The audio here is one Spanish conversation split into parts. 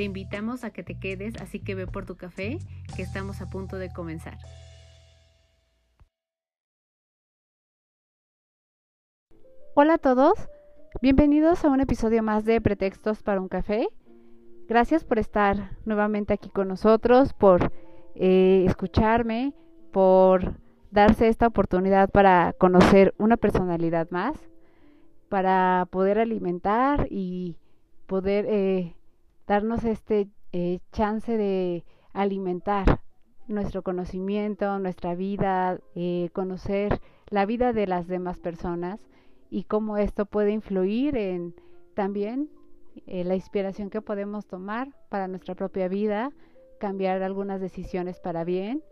Te invitamos a que te quedes, así que ve por tu café, que estamos a punto de comenzar. Hola a todos, bienvenidos a un episodio más de Pretextos para un café. Gracias por estar nuevamente aquí con nosotros, por eh, escucharme, por darse esta oportunidad para conocer una personalidad más, para poder alimentar y poder eh, darnos este eh, chance de alimentar nuestro conocimiento, nuestra vida, eh, conocer la vida de las demás personas y cómo esto puede influir en también eh, la inspiración que podemos tomar para nuestra propia vida, cambiar algunas decisiones para bien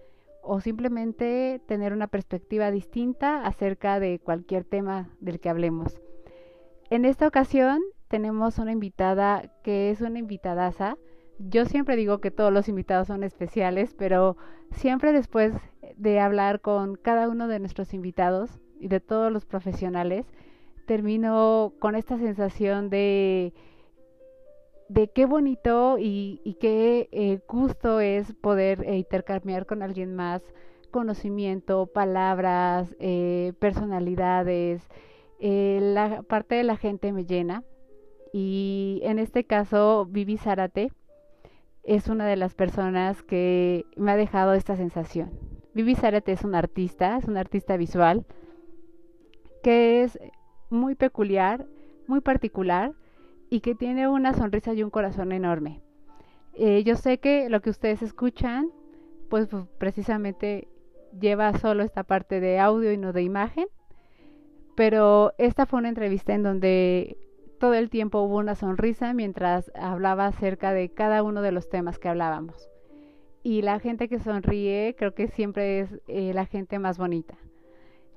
o simplemente tener una perspectiva distinta acerca de cualquier tema del que hablemos. En esta ocasión tenemos una invitada que es una invitadaza. Yo siempre digo que todos los invitados son especiales, pero siempre después de hablar con cada uno de nuestros invitados y de todos los profesionales, termino con esta sensación de, de qué bonito y, qué eh, gusto es poder eh, intercambiar con alguien más conocimiento, palabras, eh, personalidades. la parte de la gente me llena y en este caso, Vivi Zárate es una de las personas que me ha dejado esta sensación. Vivi Zárate es una artista, es una artista visual que es muy peculiar, muy particular y que tiene una sonrisa y un corazón enorme. Eh, yo sé que lo que ustedes escuchan, pues, pues precisamente lleva solo esta parte de audio y no de imagen, pero esta fue una entrevista en donde todo el tiempo hubo una sonrisa mientras hablaba acerca de cada uno de los temas que hablábamos. Y la gente que sonríe creo que siempre es eh, la gente más bonita.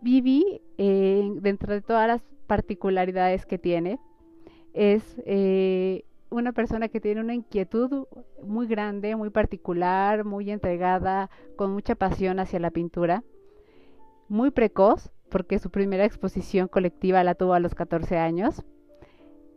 Vivi, eh, dentro de todas las particularidades que tiene, es eh, una persona que tiene una inquietud muy grande, muy particular, muy entregada, con mucha pasión hacia la pintura, muy precoz, porque su primera exposición colectiva la tuvo a los 14 años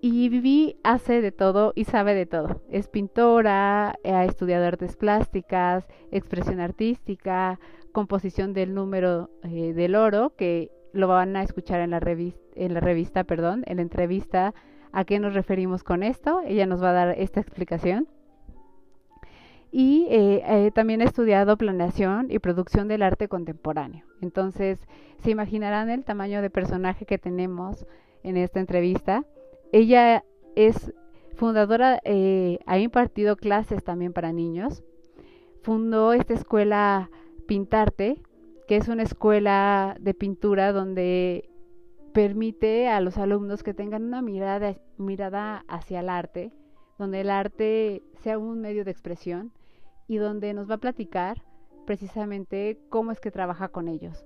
y Vivi hace de todo y sabe de todo. Es pintora, ha estudiado artes plásticas, expresión artística, composición del número eh, del oro, que lo van a escuchar en la, revista, en la revista, perdón, en la entrevista a qué nos referimos con esto. Ella nos va a dar esta explicación. Y eh, eh, también ha estudiado planeación y producción del arte contemporáneo. Entonces, se imaginarán el tamaño de personaje que tenemos en esta entrevista. Ella es fundadora, eh, ha impartido clases también para niños. Fundó esta escuela Pintarte, que es una escuela de pintura donde permite a los alumnos que tengan una mirada, mirada hacia el arte, donde el arte sea un medio de expresión y donde nos va a platicar precisamente cómo es que trabaja con ellos.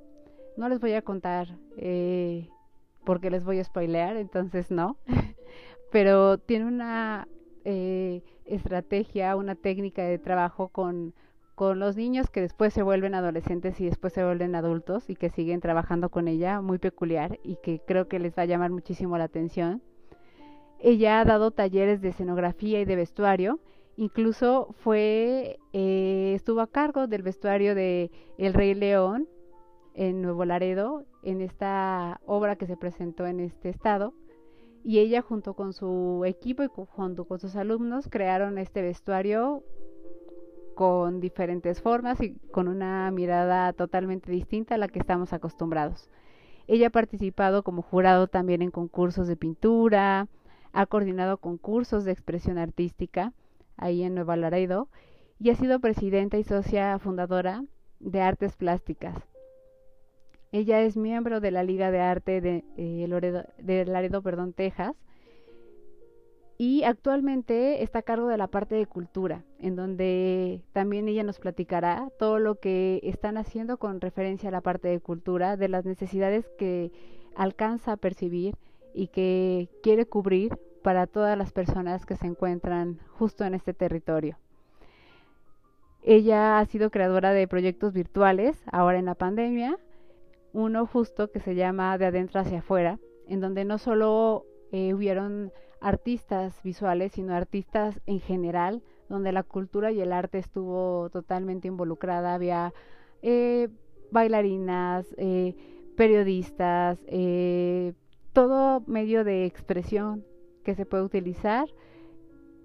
No les voy a contar eh, porque les voy a spoilear, entonces no. pero tiene una eh, estrategia, una técnica de trabajo con, con los niños que después se vuelven adolescentes y después se vuelven adultos y que siguen trabajando con ella, muy peculiar y que creo que les va a llamar muchísimo la atención. Ella ha dado talleres de escenografía y de vestuario, incluso fue eh, estuvo a cargo del vestuario de El Rey León en Nuevo Laredo, en esta obra que se presentó en este estado y ella junto con su equipo y junto con sus alumnos crearon este vestuario con diferentes formas y con una mirada totalmente distinta a la que estamos acostumbrados. Ella ha participado como jurado también en concursos de pintura, ha coordinado concursos de expresión artística ahí en Nueva Laredo y ha sido presidenta y socia fundadora de Artes Plásticas. Ella es miembro de la Liga de Arte de, eh, Laredo, perdón, Texas. y actualmente está a cargo de la parte de cultura, en donde también ella nos platicará todo lo que están haciendo con referencia a la parte de cultura, de las necesidades que alcanza a percibir y que quiere cubrir para todas las personas que se encuentran justo en este territorio. Ella ha sido creadora de proyectos virtuales ahora en la pandemia, uno justo que se llama De adentro hacia afuera, en donde no solo eh, hubieron artistas visuales, sino artistas en general, donde la cultura y el arte estuvo totalmente involucrada. Había eh, bailarinas, eh, periodistas, eh, todo medio de expresión que se puede utilizar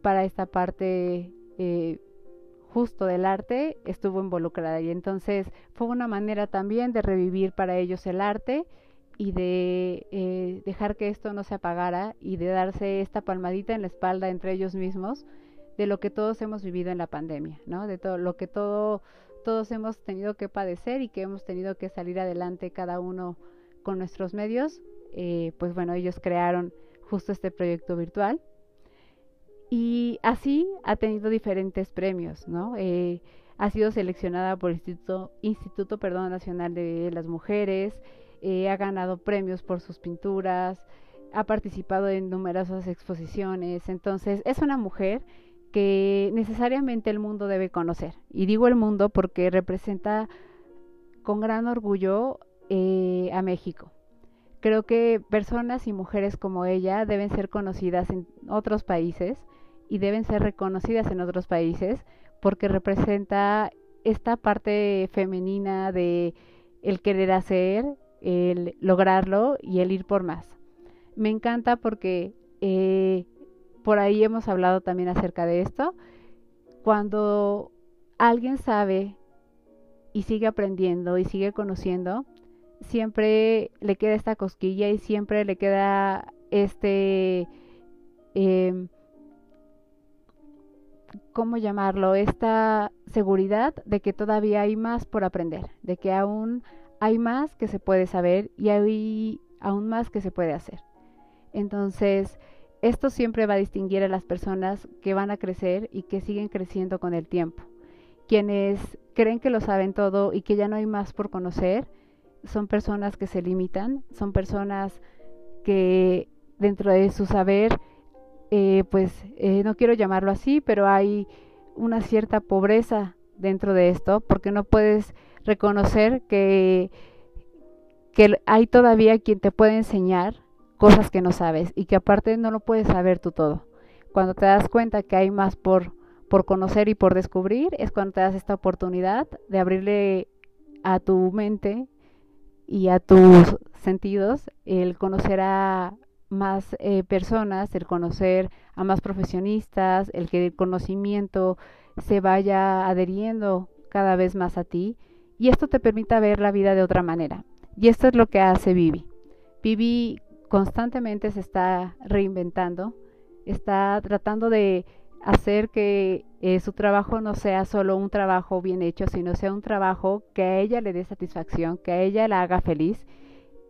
para esta parte justo del arte estuvo involucrada y entonces fue una manera también de revivir para ellos el arte y de eh, dejar que esto no se apagara y de darse esta palmadita en la espalda entre ellos mismos de lo que todos hemos vivido en la pandemia, ¿no? De todo lo que todo, todos hemos tenido que padecer y que hemos tenido que salir adelante cada uno con nuestros medios. Eh, pues bueno, ellos crearon justo este proyecto virtual y así ha tenido diferentes premios, ¿no? Eh, ha sido seleccionada por el Instituto, Instituto perdón, Nacional de las Mujeres, eh, ha ganado premios por sus pinturas, ha participado en numerosas exposiciones, entonces es una mujer que necesariamente el mundo debe conocer. Y digo el mundo porque representa con gran orgullo eh, a México. Creo que personas y mujeres como ella deben ser conocidas en otros países y deben ser reconocidas en otros países porque representa esta parte femenina de el querer hacer, el lograrlo y el ir por más. Me encanta porque eh, por ahí hemos hablado también acerca de esto. Cuando alguien sabe y sigue aprendiendo y sigue conociendo, siempre le queda esta cosquilla y siempre le queda este, eh, ¿cómo llamarlo? Esta seguridad de que todavía hay más por aprender, de que aún hay más que se puede saber y hay aún más que se puede hacer. Entonces, esto siempre va a distinguir a las personas que van a crecer y que siguen creciendo con el tiempo. Quienes creen que lo saben todo y que ya no hay más por conocer, son personas que se limitan, son personas que dentro de su saber, eh, pues eh, no quiero llamarlo así, pero hay una cierta pobreza dentro de esto, porque no puedes reconocer que, que hay todavía quien te puede enseñar cosas que no sabes y que aparte no lo puedes saber tú todo. Cuando te das cuenta que hay más por, por conocer y por descubrir, es cuando te das esta oportunidad de abrirle a tu mente y a tus sentidos el conocer a más eh, personas, el conocer a más profesionistas, el que el conocimiento se vaya adheriendo cada vez más a ti y esto te permite ver la vida de otra manera. Y esto es lo que hace Vivi. Vivi constantemente se está reinventando, está tratando de hacer que eh, su trabajo no sea solo un trabajo bien hecho, sino sea un trabajo que a ella le dé satisfacción, que a ella la haga feliz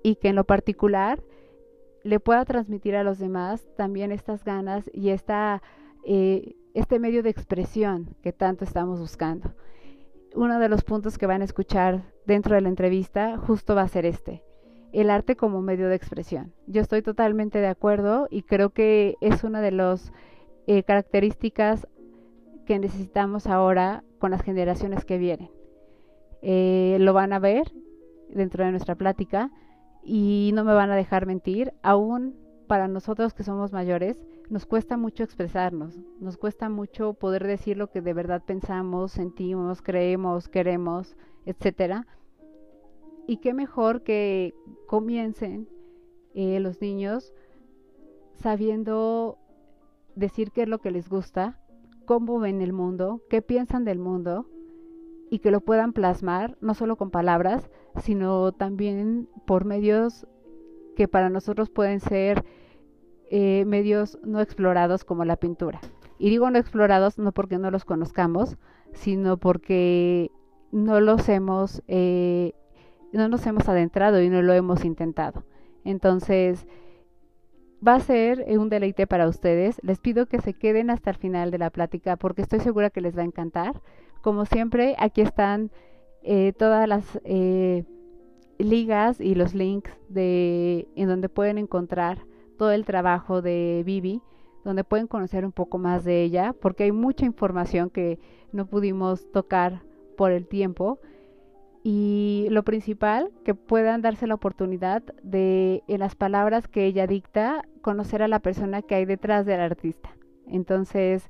y que en lo particular le pueda transmitir a los demás también estas ganas y eh, este medio de expresión que tanto estamos buscando uno de los puntos que van a escuchar dentro de la entrevista justo va a ser este, el arte como medio de expresión. Yo estoy totalmente de acuerdo y creo que es una de las eh, características que necesitamos ahora con las generaciones que vienen. Eh, lo van a ver dentro de nuestra plática y no me van a dejar mentir, aún para nosotros que somos mayores, nos cuesta mucho expresarnos, nos cuesta mucho poder decir lo que de verdad pensamos, sentimos, creemos, queremos, etcétera. Y qué mejor que comiencen eh, los niños sabiendo decir qué es lo que les gusta, cómo ven el mundo, qué piensan del mundo y que lo puedan plasmar no solo con palabras, sino también por medios que para nosotros pueden ser eh, medios no explorados como la pintura. Y digo no explorados no porque no los conozcamos, sino porque no los hemos, eh, no nos hemos adentrado y no lo hemos intentado. Entonces, va a ser un deleite para ustedes. Les pido que se queden hasta el final de la plática porque estoy segura que les va a encantar. Como siempre, aquí están eh, todas las eh, ligas y los links de en donde pueden encontrar todo el trabajo de Vivi, donde pueden conocer un poco más de ella, porque hay mucha información que no pudimos tocar por el tiempo. Y lo principal, que puedan darse la oportunidad de, en las palabras que ella dicta, conocer a la persona que hay detrás del artista. Entonces,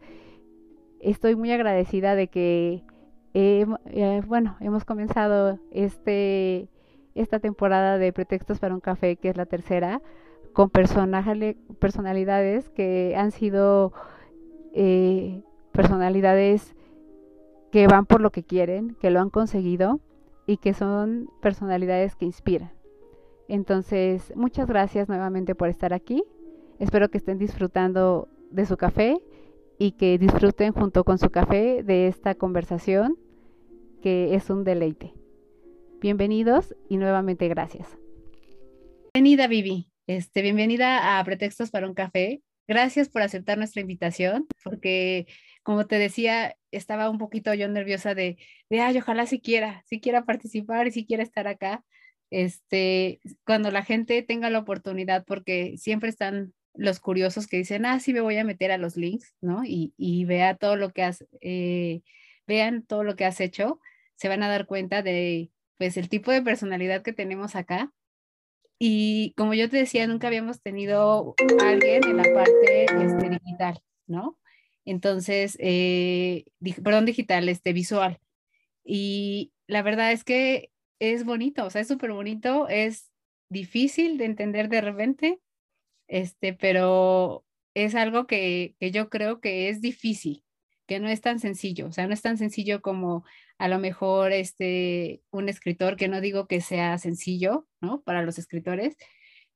estoy muy agradecida de que, eh, bueno, hemos comenzado este, esta temporada de Pretextos para un Café, que es la tercera, con personalidades que han sido eh, personalidades que van por lo que quieren, que lo han conseguido y que son personalidades que inspiran. Entonces, muchas gracias nuevamente por estar aquí. Espero que estén disfrutando de su café y que disfruten junto con su café de esta conversación que es un deleite. Bienvenidos y nuevamente gracias. Bienvenida Vivi, este, bienvenida a Pretextos para un Café. Gracias por aceptar nuestra invitación, porque como te decía, estaba un poquito yo nerviosa de, de ay, ojalá si quiera, si quiera participar y si quiera estar acá. Este, cuando la gente tenga la oportunidad, porque siempre están los curiosos que dicen, ah, sí me voy a meter a los links, ¿no? Y, y vea todo lo que has, eh, vean todo lo que has hecho, se van a dar cuenta de, pues, el tipo de personalidad que tenemos acá. Y como yo te decía, nunca habíamos tenido alguien en la parte este, digital, ¿no? Entonces, eh, perdón, digital, este, visual. Y la verdad es que es bonito, o sea, es súper bonito, es difícil de entender de repente, este, pero es algo que, que yo creo que es difícil, que no es tan sencillo, o sea, no es tan sencillo como a lo mejor este, un escritor, que no digo que sea sencillo, ¿no? Para los escritores,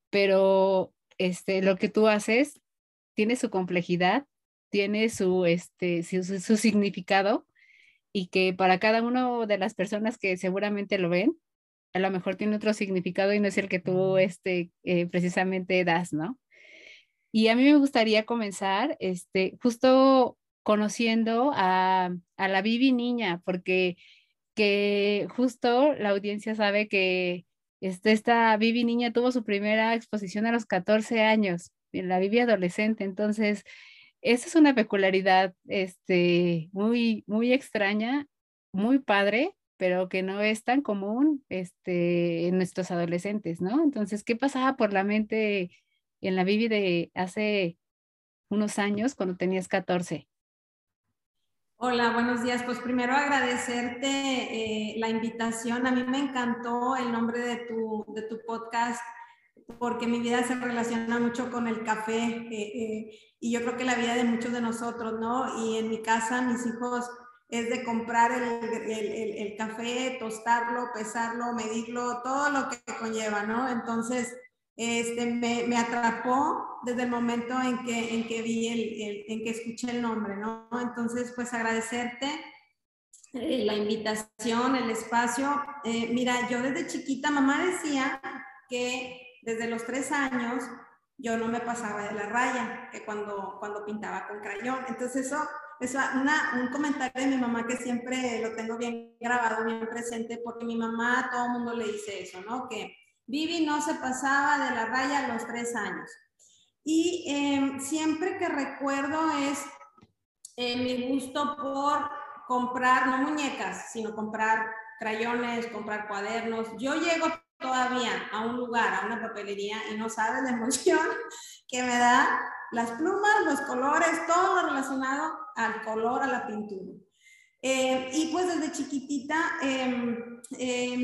pero este, lo que tú haces tiene su complejidad tiene su, este, su, significado y que para cada una de las personas que seguramente lo ven, a lo mejor tiene otro significado y no es el que tú este, eh, precisamente das, ¿no? Y a mí me gustaría comenzar este, justo conociendo a, a la Vivi niña, porque que justo la audiencia sabe que este, esta Vivi niña tuvo su primera exposición a los 14 años, la Vivi adolescente, entonces esa es una peculiaridad este, muy, muy extraña, muy padre, pero que no es tan común este, en nuestros adolescentes, ¿no? Entonces, ¿qué pasaba por la mente en la Bibi de hace unos años cuando tenías 14? Hola, buenos días. Pues primero agradecerte eh, la invitación. A mí me encantó el nombre de tu, de tu podcast porque mi vida se relaciona mucho con el café eh, eh, y yo creo que la vida de muchos de nosotros, ¿no? Y en mi casa mis hijos es de comprar el, el, el, café, tostarlo, pesarlo, medirlo, todo lo que conlleva, ¿no? Entonces, este, me, me, atrapó desde el momento en que, en que vi el, en que escuché el nombre, ¿no? Entonces, pues agradecerte eh, la invitación, el espacio. mira, yo desde chiquita, mamá decía que desde los tres años yo no me pasaba de la raya, que cuando, cuando pintaba con crayón. Entonces eso es una, un comentario de mi mamá que siempre lo tengo bien grabado, bien presente, porque mi mamá a todo el mundo le dice eso, ¿no? Que Vivi no se pasaba de la raya a los tres años. Y em, siempre que recuerdo es eh, mi gusto por comprar, no muñecas, sino comprar crayones, comprar cuadernos. Yo llego todavía a un lugar, a una papelería y no sabes la emoción que me da las plumas, los colores, todo lo relacionado al color, a la pintura. Eh, y pues desde chiquitita em, eh,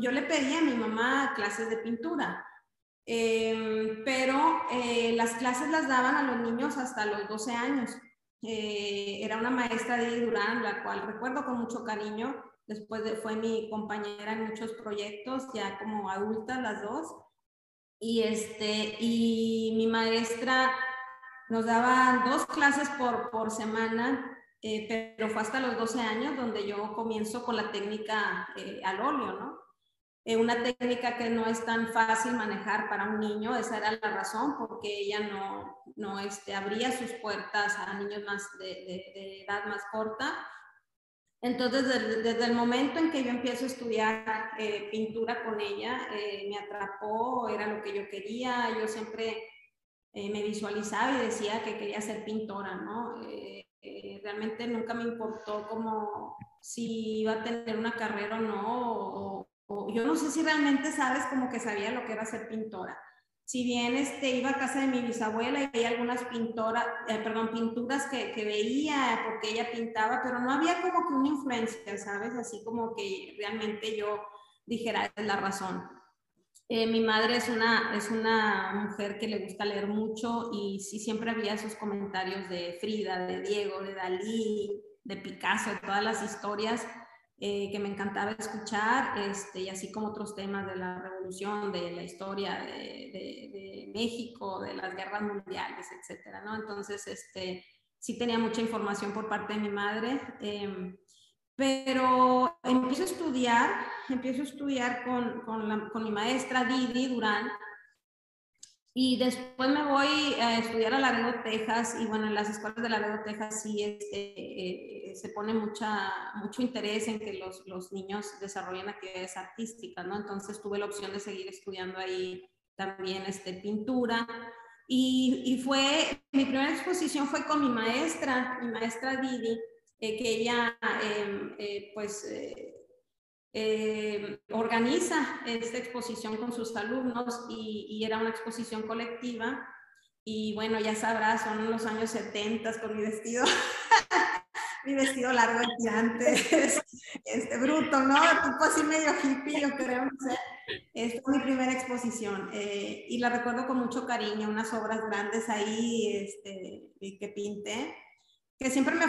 yo le pedí a mi mamá clases de pintura, em, pero eh, las clases las daban a los niños hasta los 12 años. era una maestra de Durán, la cual recuerdo con mucho cariño después de, fue mi compañera en muchos proyectos, ya como adulta las dos. Y, este, y mi maestra nos daba dos clases por, por semana, eh, pero fue hasta los 12 años donde yo comienzo con la técnica eh, al óleo, ¿no? eh, una técnica que no es tan fácil manejar para un niño, esa era la razón, porque ella no, no este, abría sus puertas a niños más de, edad más corta. Entonces, desde, el momento en que yo empiezo a estudiar eh, pintura con ella, me atrapó, era lo que yo quería, yo siempre me visualizaba y decía que quería ser pintora, ¿no? realmente nunca me importó como si iba a tener una carrera o no, o, yo no sé si realmente sabes como que sabía lo que era ser pintora. Si bien este, iba a casa de mi bisabuela y veía algunas pintoras, eh, perdón, pinturas que, que, veía porque ella pintaba, pero no había como que una influencia, ¿sabes? Así como que realmente yo dijera, es la razón. Eh, mi madre es una, es una mujer que le gusta leer mucho y sí siempre había esos comentarios de Frida, de Diego, de Dalí, de Picasso, todas las historias eh, que me encantaba escuchar, este, y así como otros temas de la revolución, de la historia de, de, México, de las guerras mundiales, etcétera, ¿no? Entonces, este, sí tenía mucha información por parte de mi madre, em, pero empiezo a estudiar, empiezo a estudiar con, con, la, con mi maestra Didi Durán, y después me voy a estudiar a Laredo, Texas, y bueno, en las escuelas de Laredo, Texas sí este, eh, se pone mucha, mucho interés en que los, los, niños desarrollen actividades artísticas, ¿no? Entonces tuve la opción de seguir estudiando ahí también este, pintura. Y, y fue, mi primera exposición fue con mi maestra, mi maestra Didi, eh, que ella, em, eh, pues eh, organiza esta exposición con sus alumnos y, era una exposición colectiva. Y bueno, ya sabrás, son los años 70 con mi vestido, mi vestido largo y tirante, este bruto, ¿no? Tipo así medio hippie, yo creo, no sé. Esta fue mi primera exposición eh, y la recuerdo con mucho cariño, unas obras grandes ahí este, que pinté, que siempre me,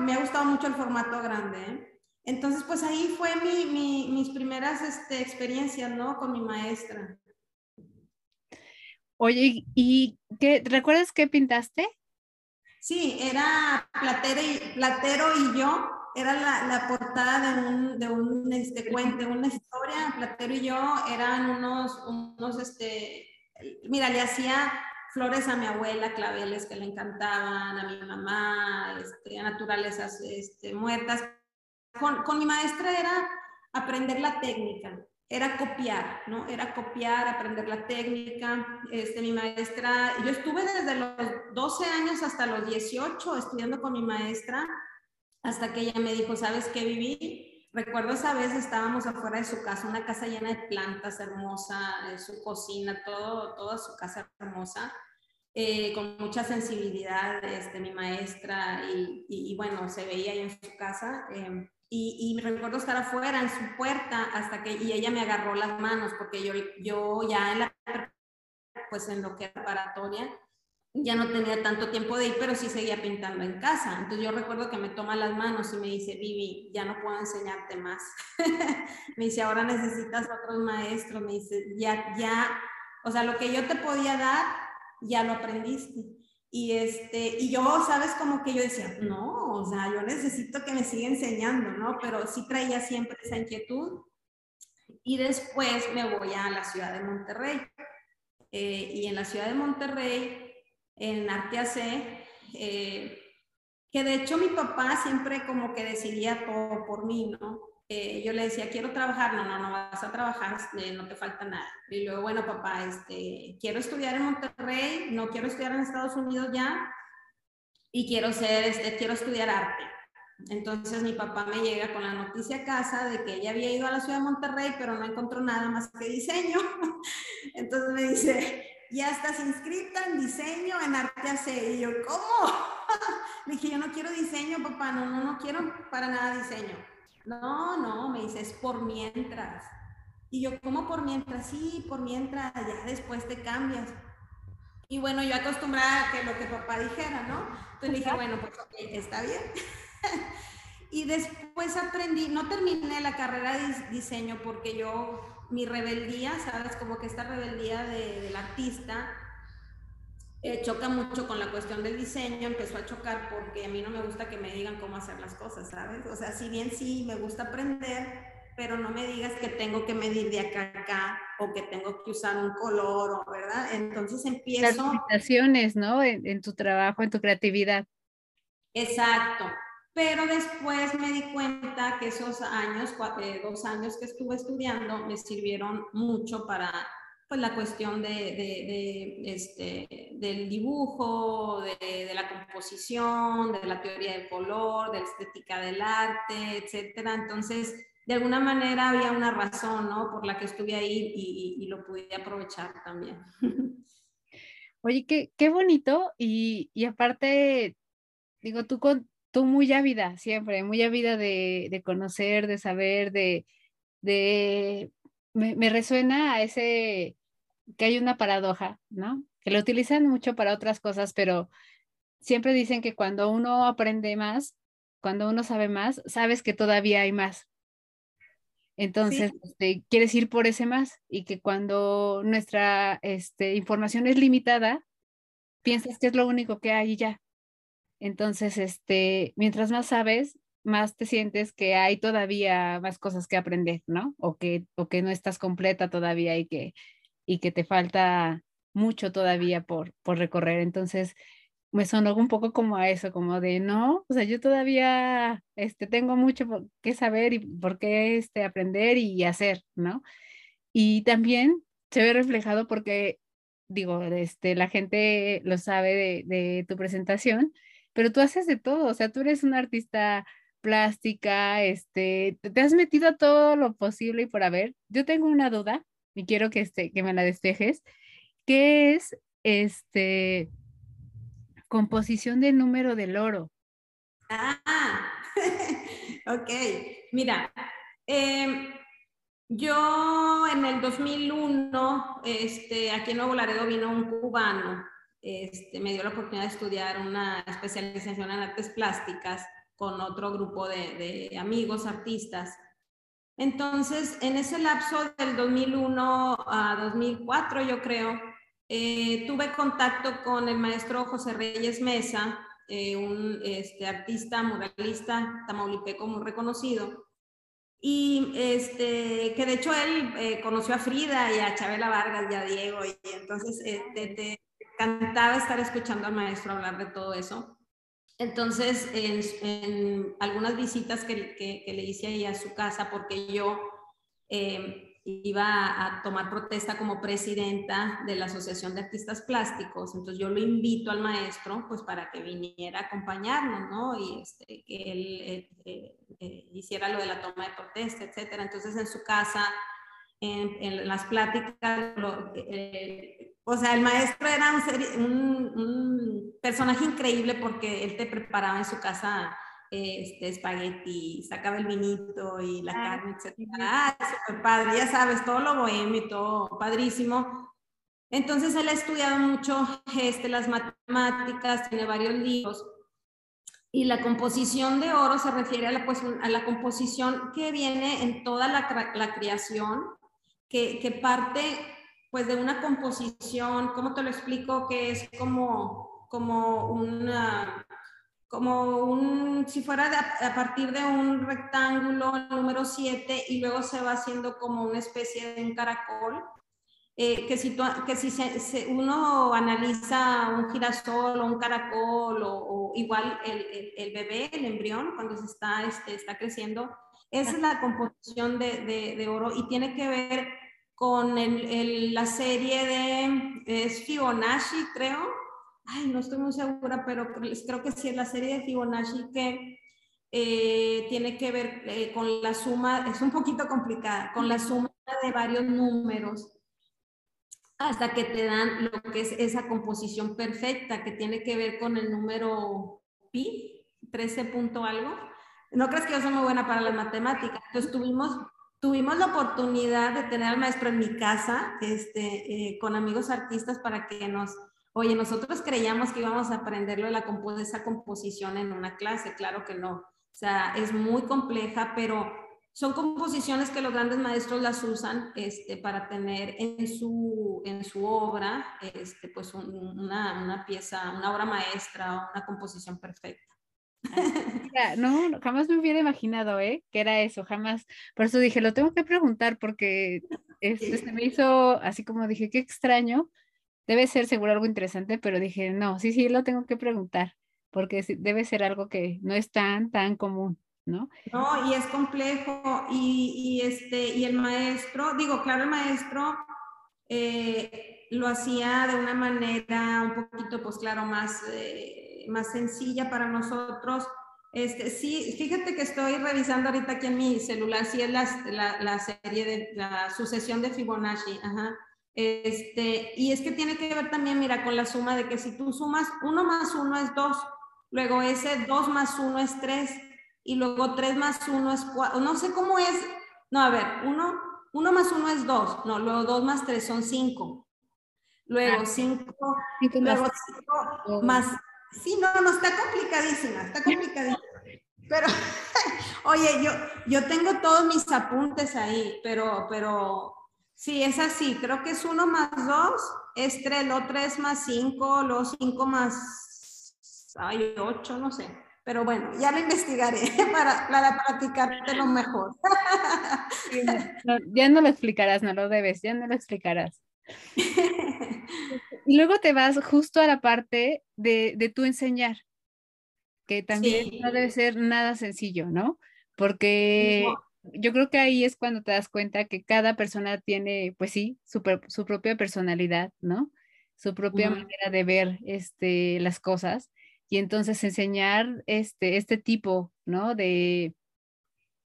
me ha gustado mucho el formato grande. ¿eh? Entonces, pues ahí fue mi, mis primeras este, experiencias, ¿no? Con mi maestra. Oye, ¿y qué, recuerdas qué pintaste? Sí, era Platero y, Platero y yo, era la, la portada de un, de un este, cuento, una historia, Platero y yo eran unos, unos, este, mira, le hacía flores a mi abuela, claveles que le encantaban, a mi mamá, este, naturalezas este, muertas, con, mi maestra era aprender la técnica, era copiar, ¿no? Era copiar, aprender la técnica. Este, mi maestra, yo estuve desde los 12 años hasta los 18 estudiando con mi maestra, hasta que ella me dijo, ¿sabes qué viví? Recuerdo esa vez estábamos afuera de su casa, una casa llena de plantas hermosa, su cocina, todo, toda su casa hermosa. Eh, con mucha sensibilidad, este, mi maestra, y, y, bueno, se veía ahí en su casa. Eh, y, me recuerdo estar afuera en su puerta hasta que y ella me agarró las manos porque yo, yo ya en la pues en lo que era preparatoria ya no tenía tanto tiempo de ir pero sí seguía pintando en casa entonces yo recuerdo que me toma las manos y me dice Vivi ya no puedo enseñarte más me dice ahora necesitas otros maestros me dice ya ya o sea lo que yo te podía dar ya lo aprendiste y, este, y yo, sabes, como que yo decía, no, o sea, yo necesito que me siga enseñando, ¿no? Pero sí traía siempre esa inquietud. Y después me voy a la ciudad de Monterrey. Eh, y en la ciudad de Monterrey, en Arte AC, eh, que de hecho mi papá siempre como que decidía todo por mí, ¿no? Eh, yo le decía, quiero trabajar, no, no, no vas a trabajar, eh, no te falta nada. Y luego, bueno, papá, este, quiero estudiar en Monterrey, no quiero estudiar en Estados Unidos ya, y quiero ser, este, quiero estudiar arte. Entonces mi papá me llega con la noticia a casa de que ella había ido a la ciudad de Monterrey, pero no encontró nada más que diseño. Entonces me dice, ya estás inscrita en diseño en arte AC. Y yo, ¿cómo? Le dije, yo no quiero diseño, papá, no, no, no quiero para nada diseño. No, no, me dice, es por mientras. Y yo, ¿cómo por mientras? Sí, por mientras, ya después te cambias. Y bueno, yo acostumbrada a que lo que papá dijera, ¿no? Entonces dije, bueno, pues está bien. y después aprendí, no terminé la carrera de diseño porque yo, mi rebeldía, ¿sabes? Como que esta rebeldía del artista, eh, choca mucho con la cuestión del diseño, empezó a chocar porque a mí no me gusta que me digan cómo hacer las cosas, ¿sabes? O sea, si bien sí me gusta aprender, pero no me digas que tengo que medir de acá a acá o que tengo que usar un color, ¿verdad? Entonces empiezo... Las limitaciones, ¿no? En, tu trabajo, en tu creatividad. Exacto. Pero después me di cuenta que esos años, eh, dos años que estuve estudiando, me sirvieron mucho para pues, la cuestión de, este, del dibujo, de, la composición, de la teoría del color, de la estética del arte, etcétera. Entonces, de alguna manera había una razón, ¿no? Por la que estuve ahí y, lo pude aprovechar también. Oye, qué, qué bonito y, y, aparte, digo, tú, con, tú muy ávida siempre, muy ávida de, de conocer, de saber, de, de me, me, resuena a ese, que hay una paradoja, ¿no? Que lo utilizan mucho para otras cosas, pero siempre dicen que cuando uno aprende más, cuando uno sabe más, sabes que todavía hay más, entonces, este, quieres ir por ese más y que cuando nuestra este, información es limitada, piensas que es lo único que hay y ya. Entonces, este, mientras más sabes, más te sientes que hay todavía más cosas que aprender, ¿no? O que, o que no estás completa todavía y que, y que te falta mucho todavía por, por recorrer. Entonces, me sonó un poco como a eso, como de no, o sea, yo todavía este, tengo mucho que saber y por qué este, aprender y hacer, ¿no? Y también se ve reflejado porque, digo, este, la gente lo sabe de, de tu presentación, pero tú haces de todo, o sea, tú eres una artista plástica, este, te has metido a todo lo posible y por haber. Yo tengo una duda y quiero que, este, que me la despejes, que es, este, composición de número del oro. Ah, ok. Mira, em, yo en el 2001, este, aquí en Nuevo Laredo vino un cubano, este, me dio la oportunidad de estudiar una especialización en artes plásticas con otro grupo de, amigos artistas. Entonces, en ese lapso del 2001 a 2004, yo creo, eh, tuve contacto con el maestro José Reyes Mesa, eh, un este, artista muralista tamaulipeco muy reconocido, y este, que de hecho él eh, conoció a Frida y a Chabela Vargas y a Diego, y entonces encantaba estar escuchando al maestro hablar de todo eso. Entonces, en, algunas visitas que, que, le hice ahí a su casa, porque yo iba a tomar protesta como presidenta de la Asociación de Artistas Plásticos. Entonces yo lo invito al maestro pues para que viniera a acompañarnos, ¿no? Y este, que él eh, eh, eh, hiciera lo de la toma de protesta, etcétera. Entonces en su casa, en, las pláticas, o sea, el maestro era un, un personaje increíble porque él te preparaba en su casa este, espagueti, sacaba el vinito y la ah, carne, etc. Ah, súper padre, ya sabes, todo lo bohemio y todo padrísimo. Entonces él ha estudiado mucho este, las matemáticas, tiene varios libros. Y la composición de oro se refiere a la, pues, a la composición que viene en toda la, la creación, que, que, parte pues de una composición, ¿cómo te lo explico? Que es como, como una, como un, si fuera a partir de un rectángulo número 7 y luego se va haciendo como una especie de un caracol, eh, que si, que si se, uno analiza un girasol o un caracol o, igual el, el, bebé, el embrión, cuando se está, este, está creciendo, esa es la composición de, de, de oro y tiene que ver con el, la serie de es Fibonacci, creo, ay, no estoy muy segura, pero creo que sí es la serie de Fibonacci que eh, tiene que ver eh, con la suma, es un poquito complicada, con la suma de varios números hasta que te dan lo que es esa composición perfecta que tiene que ver con el número pi, 13 punto algo. No crees que yo soy muy buena para las matemáticas. Entonces tuvimos, tuvimos la oportunidad de tener al maestro en mi casa, este, eh, con amigos artistas para que nos Oye, nosotros creíamos que íbamos a aprenderlo de la esa composición en una clase, claro que no. O sea, es muy compleja, pero son composiciones que los grandes maestros las usan este, para tener en su, en su obra este, pues una, una, pieza, una obra maestra, una composición perfecta. No, jamás me hubiera imaginado, ¿eh? Que era eso, jamás. Por eso dije, lo tengo que preguntar porque este, se me hizo así como dije, qué extraño. Debe ser seguro algo interesante, pero dije, no, sí, sí, lo tengo que preguntar porque debe ser algo que no es tan, tan común. ¿No? No, y es complejo. Y, y, este, y el maestro, digo, claro, el maestro eh, lo hacía de una manera un poquito, pues claro, más, eh, más sencilla para nosotros. Este, sí, fíjate que estoy revisando ahorita aquí en mi celular, sí es la, la, serie de la sucesión de Fibonacci, ajá. Este, y es que tiene que ver también, mira, con la suma de que si tú sumas 1 más 1 es 2, luego ese 2 más 1 es 3, y luego 3 más 1 es 4, no sé cómo es, no, a ver, 1, 1 más 1 es 2, no, luego 2 más 3 son 5, luego 5, ah, luego 5 más, sí, no, no, está complicadísima, está complicadísima, pero, oye, yo, yo tengo todos mis apuntes ahí, pero, pero, sí, es así, creo que es 1 más 2, es 3, luego 3 más 5, luego 5 más, ay, 8, no sé. Pero bueno, ya lo investigaré para, para lo mejor. ya no lo explicarás, no lo debes, ya no lo explicarás. y luego te vas justo a la parte de, de tu enseñar, que también no debe ser nada sencillo, ¿no? Porque yo creo que ahí es cuando te das cuenta que cada persona tiene, pues sí, su, su propia personalidad, ¿no? Su propia manera de ver este, las cosas y entonces enseñar este, este tipo, ¿no? De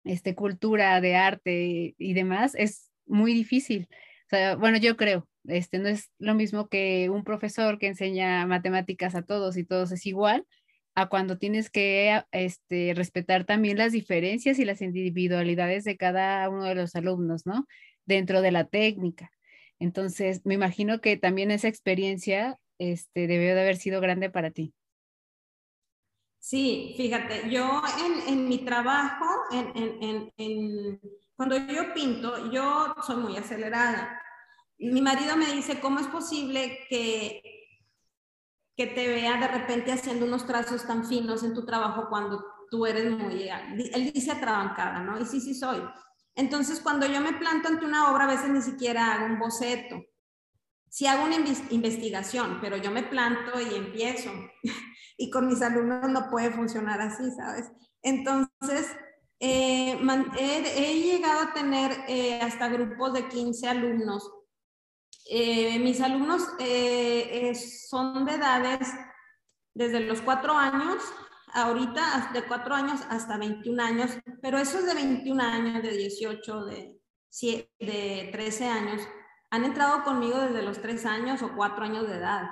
este, cultura, de arte y demás es muy difícil. O sea, bueno, yo creo, este, no es lo mismo que un profesor que enseña matemáticas a todos y todos es igual, a cuando tienes que este, respetar también las diferencias y las individualidades de cada uno de los alumnos, ¿no? Dentro de la técnica. Entonces, me imagino que también esa experiencia este, debió de haber sido grande para ti. Sí, fíjate, yo en, mi trabajo, cuando yo pinto, yo soy muy acelerada. Mi marido me dice, ¿cómo es posible que, que te vea de repente haciendo unos trazos tan finos en tu trabajo cuando tú eres muy, él dice atrabancada, ¿no? Y sí, sí soy. Entonces, cuando yo me planto ante una obra, a veces ni siquiera hago un boceto. Sí hago una investigación, pero yo me planto y empiezo. y con mis alumnos no puede funcionar así, ¿sabes? Entonces, eh, he, llegado a tener eh, hasta grupos de 15 alumnos. Eh, mis alumnos son de edades desde los 4 años, ahorita de 4 años hasta 21 años, pero esos de 21 años, de 18, de, de 13 años, han entrado conmigo desde los 3 años o 4 años de edad.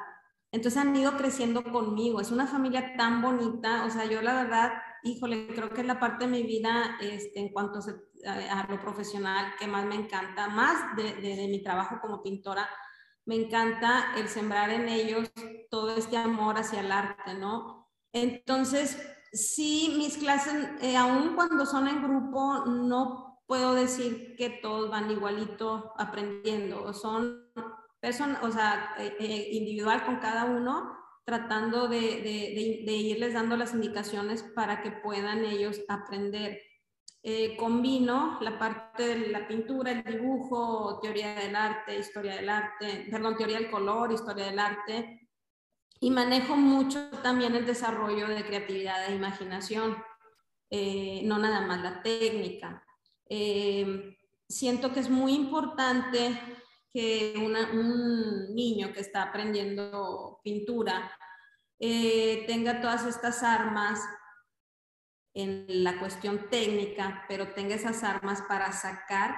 Entonces han ido creciendo conmigo. Es una familia tan bonita. O sea, yo la verdad, híjole, creo que es la parte de mi vida este, en cuanto a, lo profesional que más me encanta, más de, de, mi trabajo como pintora. Me encanta el sembrar en ellos todo este amor hacia el arte, ¿no? Entonces, sí, mis clases, eh, aún cuando son en grupo, no puedo decir que todos van igualito aprendiendo. Son o sea, eh, eh, individual con cada uno, tratando de, irles dando las indicaciones para que puedan ellos aprender. Eh, combino la parte de la pintura, el dibujo, teoría del arte, historia del arte, perdón, teoría del color, historia del arte, y manejo mucho también el desarrollo de creatividad e imaginación, no nada más la técnica. siento que es muy importante que un niño que está aprendiendo pintura eh, tenga todas estas armas en la cuestión técnica, pero tenga esas armas para sacar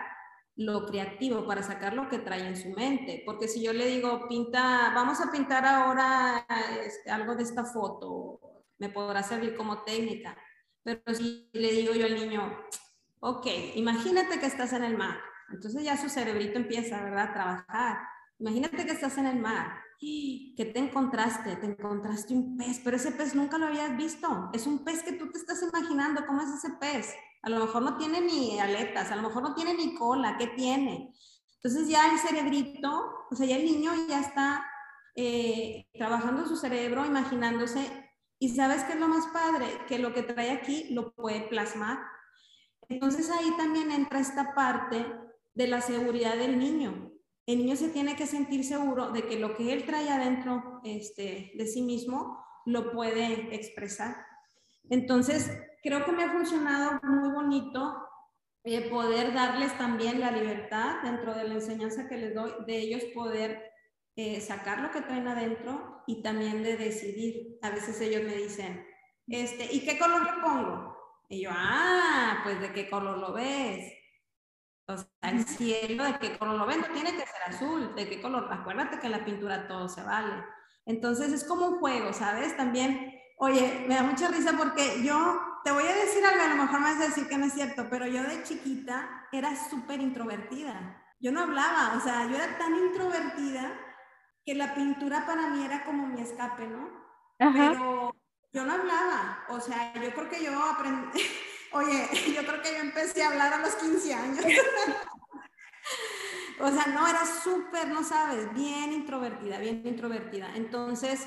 lo creativo, para sacar lo que trae en su mente. Porque si yo le digo, pinta, vamos a pintar ahora este, algo de esta foto, me podrá servir como técnica. Pero si le digo yo al niño, ok, imagínate que estás en el mar entonces ya su cerebrito empieza, ¿verdad?, a trabajar. Imagínate que estás en el mar. ¿Qué te encontraste? Te encontraste un pez, pero ese pez nunca lo habías visto. Es un pez que tú te estás imaginando. ¿Cómo es ese pez? A lo mejor no tiene ni aletas, a lo mejor no tiene ni cola. ¿Qué tiene? Entonces ya el cerebrito, o sea, ya el niño ya está eh, trabajando su cerebro, imaginándose Y sabes qué es lo más padre, que lo que trae aquí lo puede plasmar. Entonces ahí también entra esta parte de la seguridad del niño. El niño se tiene que sentir seguro de que lo que él trae adentro este, de sí mismo lo puede expresar. Entonces, creo que me ha funcionado muy bonito eh, poder darles también la libertad dentro de la enseñanza que les doy, de ellos poder eh, sacar lo que traen adentro y también de decidir. A veces ellos me dicen, este, ¿y qué color le pongo? Y yo, ah, pues de qué color lo ves. O sea, el cielo, de qué color lo ves, no tiene que ser azul, de qué color. Acuérdate que en la pintura todo se vale. Entonces es como un juego, ¿sabes? También, oye, me da mucha risa porque yo te voy a decir algo, a lo mejor me vas a decir que no es cierto, pero yo de chiquita era súper introvertida. Yo no hablaba, o sea, yo era tan introvertida que la pintura para mí era como mi escape, ¿no? Pero yo no hablaba, o sea, yo creo que yo aprendí, oye, yo creo que yo empecé a hablar a los 15 años. o sea, no, era súper, no sabes, bien introvertida, bien introvertida. Entonces,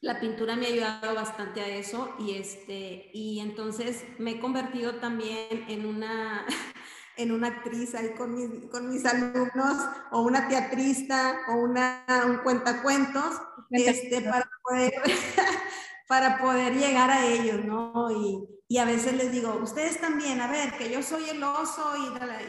la pintura me ha ayudado bastante a eso y, este, y entonces me he convertido también en una en una actriz ahí con mis, con mis alumnos, o una teatrista, o una, un cuentacuentos, este, para, poder, para poder llegar a ellos, ¿no? Y, y, a veces les digo, ustedes también, a ver, que yo soy el oso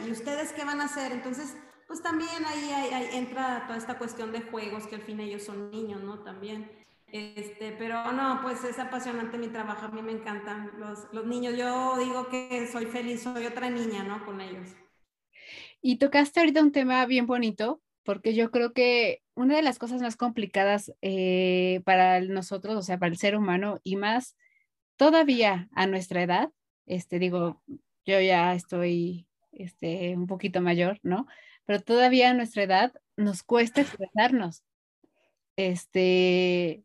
y, ustedes qué van a hacer. Entonces, pues también ahí, ahí, entra toda esta cuestión de juegos, que al fin ellos son niños, ¿no? También. Este, pero no, pues es apasionante mi trabajo, a mí me encantan los, los, niños. Yo digo que soy feliz, soy otra niña, ¿no? Con ellos. Y tocaste ahorita un tema bien bonito, porque yo creo que una de las cosas más complicadas eh, para nosotros, o sea, para el ser humano, y más todavía a nuestra edad, este, digo, yo ya estoy este, un poquito mayor, ¿no? Pero todavía a nuestra edad nos cuesta expresarnos. Este,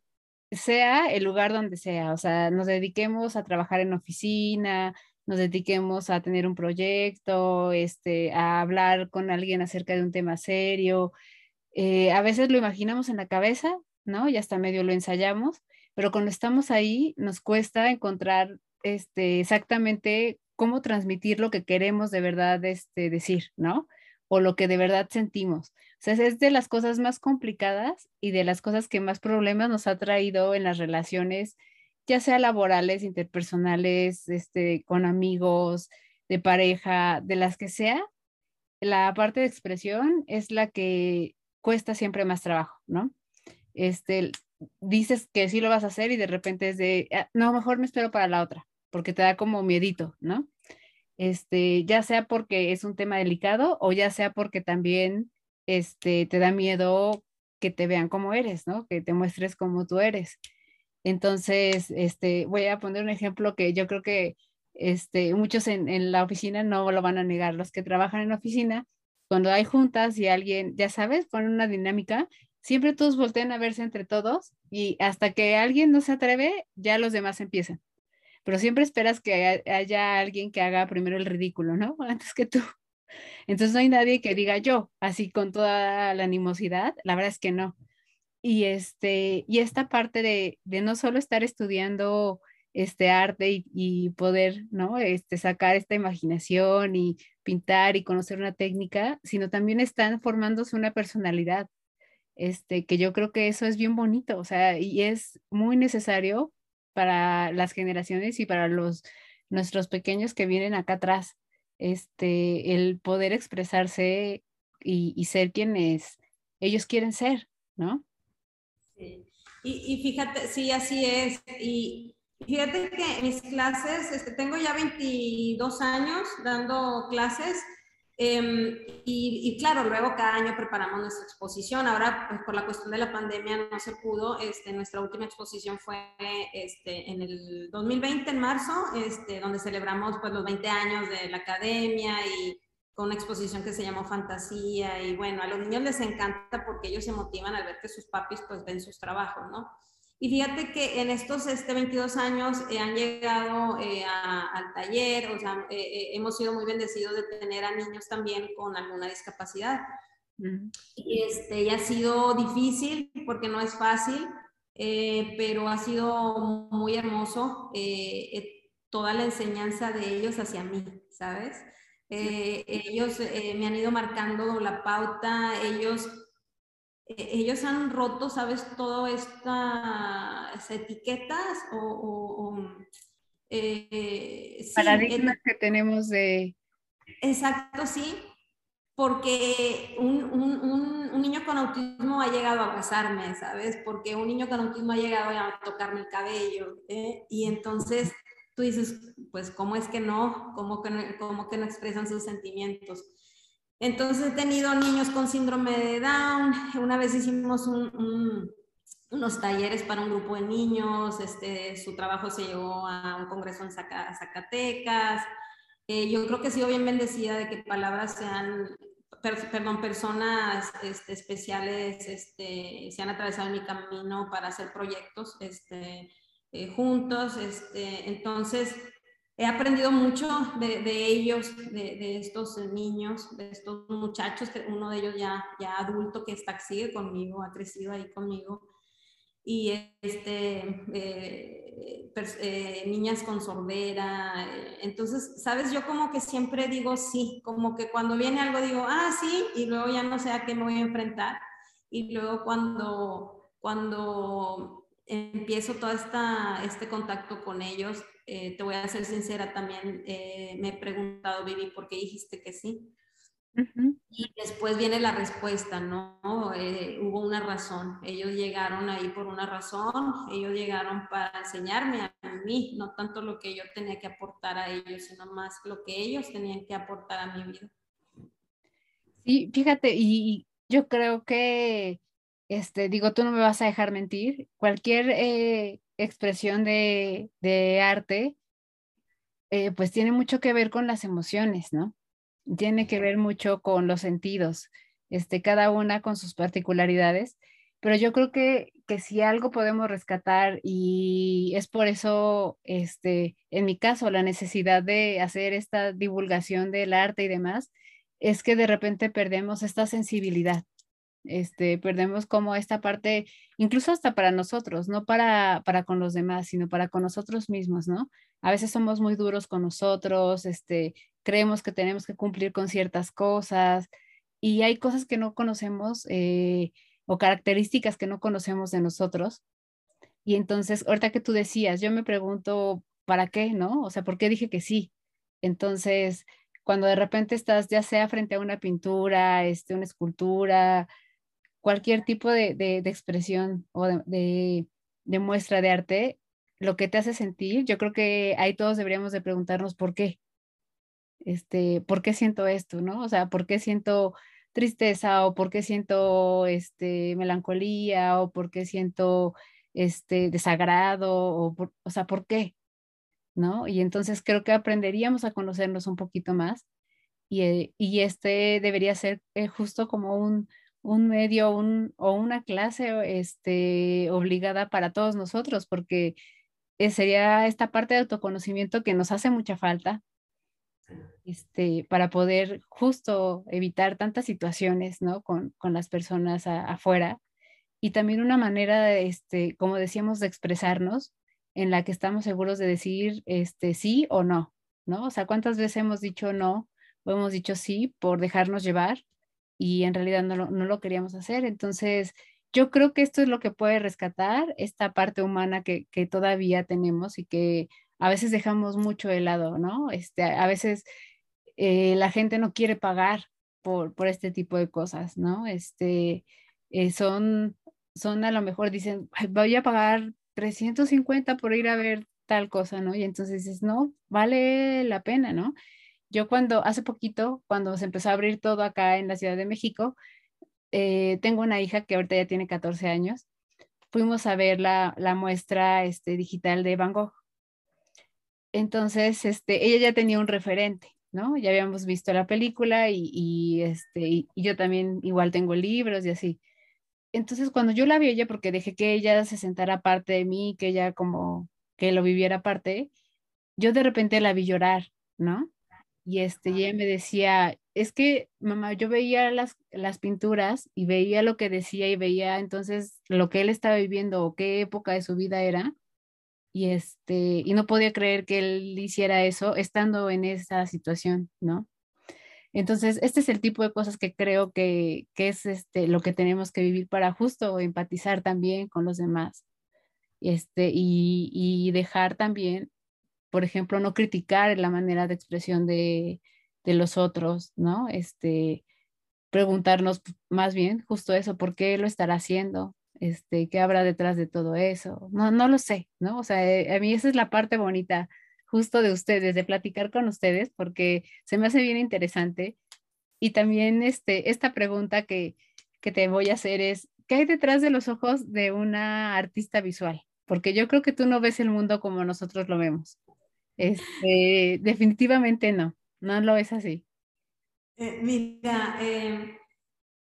sea el lugar donde sea, o sea, nos dediquemos a trabajar en oficina, nos dediquemos a tener un proyecto, este, a hablar con alguien acerca de un tema serio. Eh, a veces lo imaginamos en la cabeza, ¿no? Y hasta medio lo ensayamos, pero cuando estamos ahí nos cuesta encontrar este, exactamente cómo transmitir lo que queremos de verdad este, decir, ¿no? O lo que de verdad sentimos. O sea, es de las cosas más complicadas y de las cosas que más problemas nos ha traído en las relaciones, ya sea laborales, interpersonales, este, con amigos, de pareja, de las que sea. La parte de expresión es la que cuesta siempre más trabajo, ¿no? Este, dices que sí lo vas a hacer y de repente es de, ah, no, mejor me espero para la otra, porque te da como miedito, ¿no? Este, ya sea porque es un tema delicado o ya sea porque también este, te da miedo que te vean como eres, ¿no? Que te muestres como tú eres. Entonces, este, voy a poner un ejemplo que yo creo que este, muchos en, en la oficina no lo van a negar. Los que trabajan en la oficina, cuando hay juntas y alguien, ya sabes, pone una dinámica, siempre todos voltean a verse entre todos y hasta que alguien no se atreve, ya los demás empiezan. Pero siempre esperas que haya alguien que haga primero el ridículo, ¿no? Antes que tú. Entonces no hay nadie que diga yo, así con toda la animosidad, la verdad es que no. Y, este, y esta parte de, no solo estar estudiando este arte y, poder, ¿no? Este, sacar esta imaginación y pintar y conocer una técnica, sino también están formándose una personalidad, este, que yo creo que eso es bien bonito, o sea, y es muy necesario para las generaciones y para los nuestros pequeños que vienen acá atrás este, el poder expresarse y, ser quienes ellos quieren ser, ¿no? Sí. Y, fíjate, sí, así es. Y fíjate que mis clases, este, tengo ya 22 años dando clases Em, y, claro, luego cada año preparamos nuestra exposición. Ahora, pues, por la cuestión de la pandemia no se pudo. Este, nuestra última exposición fue este, en el 2020, en marzo, este, donde celebramos pues, los 20 años de la academia y con una exposición que se llamó Fantasía. Y bueno, a los niños les encanta porque ellos se motivan al ver que sus papis pues ven sus trabajos, ¿no? Y fíjate que en estos este, 22 años eh, han llegado eh, al taller, o sea, eh, hemos sido muy bendecidos de tener a niños también con alguna discapacidad. Y este, y ha sido difícil porque no es fácil, eh, pero ha sido muy hermoso toda la enseñanza de ellos hacia mí, ¿sabes? ellos me han ido marcando la pauta, ellos ellos han roto, ¿sabes? Todas estas etiquetas o... Paradigmas que tenemos de... Exacto, sí, porque un, niño con autismo ha llegado a abrazarme, ¿sabes? Porque un niño con autismo ha llegado a tocarme el cabello, ¿eh? Y entonces tú dices, pues, ¿cómo es que no? ¿Cómo que cómo que no expresan sus sentimientos? Entonces he tenido niños con síndrome de Down. Una vez hicimos unos talleres para un grupo de niños. Este, su trabajo se llevó a un congreso en Zacatecas. Eh, yo creo que he sido bien bendecida de que palabras sean, perdón, personas este, especiales este, se han atravesado en mi camino para hacer proyectos este, eh, juntos. Este, entonces, he aprendido mucho de, ellos, de, estos niños, de estos muchachos, que uno de ellos ya, ya adulto que está, sigue conmigo, ha crecido ahí conmigo. Y este, eh, eh, niñas con sordera. Entonces, sabes, yo como que siempre digo sí, como que cuando viene algo digo, ah, sí, y luego ya no sé a qué me voy a enfrentar. Y luego cuando, cuando empiezo todo esta, este contacto con ellos, eh, te voy a ser sincera, también eh, me he preguntado, Vivi, ¿por qué dijiste que sí? Y después viene la respuesta, ¿no? Eh, hubo una razón. Ellos llegaron ahí por una razón, ellos llegaron para enseñarme a mí, no tanto lo que yo tenía que aportar a ellos, sino más lo que ellos tenían que aportar a mi vida. Sí, fíjate, y yo creo que, este, digo, tú no me vas a dejar mentir, cualquier expresión de, arte, eh, pues tiene mucho que ver con las emociones, ¿no? Tiene que ver mucho con los sentidos, este, cada una con sus particularidades, pero yo creo que, que si algo podemos rescatar y es por eso, este, en mi caso, la necesidad de hacer esta divulgación del arte y demás, es que de repente perdemos esta sensibilidad, este, perdemos como esta parte, incluso hasta para nosotros, no para, para con los demás, sino para con nosotros mismos, ¿no? A veces somos muy duros con nosotros, este, creemos que tenemos que cumplir con ciertas cosas y hay cosas que no conocemos eh, o características que no conocemos de nosotros. Y entonces, ahorita que tú decías, yo me pregunto, ¿para qué, no? O sea, ¿por qué dije que sí? Entonces, cuando de repente estás ya sea frente a una pintura, este, una escultura, cualquier tipo de, expresión o de, muestra de arte, lo que te hace sentir, yo creo que ahí todos deberíamos de preguntarnos por qué. Este, ¿por qué siento esto, no? O sea, ¿por qué siento tristeza o por qué siento este melancolía o por qué siento este desagrado o, o sea, ¿por qué? ¿No? Y entonces creo que aprenderíamos a conocernos un poquito más y, eh, y este debería ser eh, justo como un, un medio o una clase este, obligada para todos nosotros, porque eh, sería esta parte de autoconocimiento que nos hace mucha falta este, para poder justo evitar tantas situaciones ¿no? con, las personas afuera. Y también una manera, este, como decíamos, de expresarnos en la que estamos seguros de decir este, sí o no, ¿no? O sea, ¿cuántas veces hemos dicho no o hemos dicho sí por dejarnos llevar? Y en realidad no lo, no lo queríamos hacer. Entonces, yo creo que esto es lo que puede rescatar esta parte humana que, que todavía tenemos y que a veces dejamos mucho de lado, ¿no? Este, a veces eh, la gente no quiere pagar por, por este tipo de cosas, ¿no? Este, eh, son, son a lo mejor dicen, voy a pagar 350 por ir a ver tal cosa, ¿no? Y entonces dices, no, vale la pena, ¿no? Yo cuando, hace poquito, cuando se empezó a abrir todo acá en la Ciudad de México, eh, tengo una hija que ahorita ya tiene 14 años, fuimos a ver la, muestra este, digital de Van Gogh. Entonces, este, ella ya tenía un referente, ¿no? Ya habíamos visto la película y, este, y, yo también igual tengo libros y así. Entonces, cuando yo la vi ella, porque dejé que ella se sentara aparte de mí, que ella como que lo viviera aparte, yo de repente la vi llorar, ¿no? Y este, ella me decía, es que, mamá, yo veía las, las pinturas y veía lo que decía y veía entonces lo que él estaba viviendo o qué época de su vida era. Y, este, y no podía creer que él hiciera eso estando en esa situación, ¿no? Entonces, este es el tipo de cosas que creo que, que es este, lo que tenemos que vivir para justo empatizar también con los demás. Este, y, y dejar también, por ejemplo, no criticar la manera de expresión de, de los otros, ¿no? Este, preguntarnos más bien justo eso, ¿por qué lo estará haciendo? Este, ¿qué habrá detrás de todo eso? No, no lo sé, ¿no? O sea, eh, a mí esa es la parte bonita justo de ustedes, de platicar con ustedes, porque se me hace bien interesante. Y también este, esta pregunta que, que te voy a hacer es, ¿qué hay detrás de los ojos de una artista visual? Porque yo creo que tú no ves el mundo como nosotros lo vemos. Este, definitivamente no, no lo es así. Eh, mira, eh,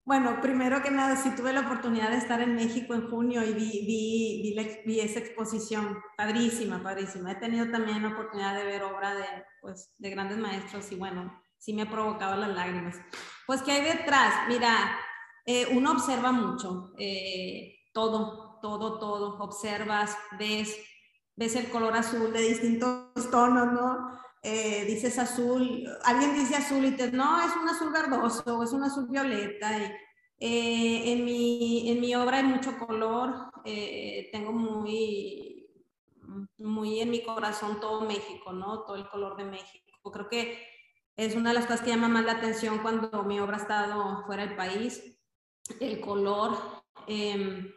bueno, primero que nada, sí tuve la oportunidad de estar en México en junio y vi, vi, vi, esa exposición, padrísima, padrísima. He tenido también la oportunidad de ver obra de, pues, de grandes maestros y bueno, sí me ha provocado las lágrimas. Pues, ¿qué hay detrás? Mira, eh, uno observa mucho, todo, todo, todo. Observas, ves, ves el color azul de distintos tonos, ¿no? eh, dices azul, alguien dice azul y te no, es un azul verdoso es un azul violeta. Y, eh, en, mi, en mi obra hay mucho color, eh, tengo muy, muy en mi corazón todo México, ¿no? Todo el color de México. Creo que es una de las cosas que llama más la atención cuando mi obra ha estado fuera del país, el color. Em,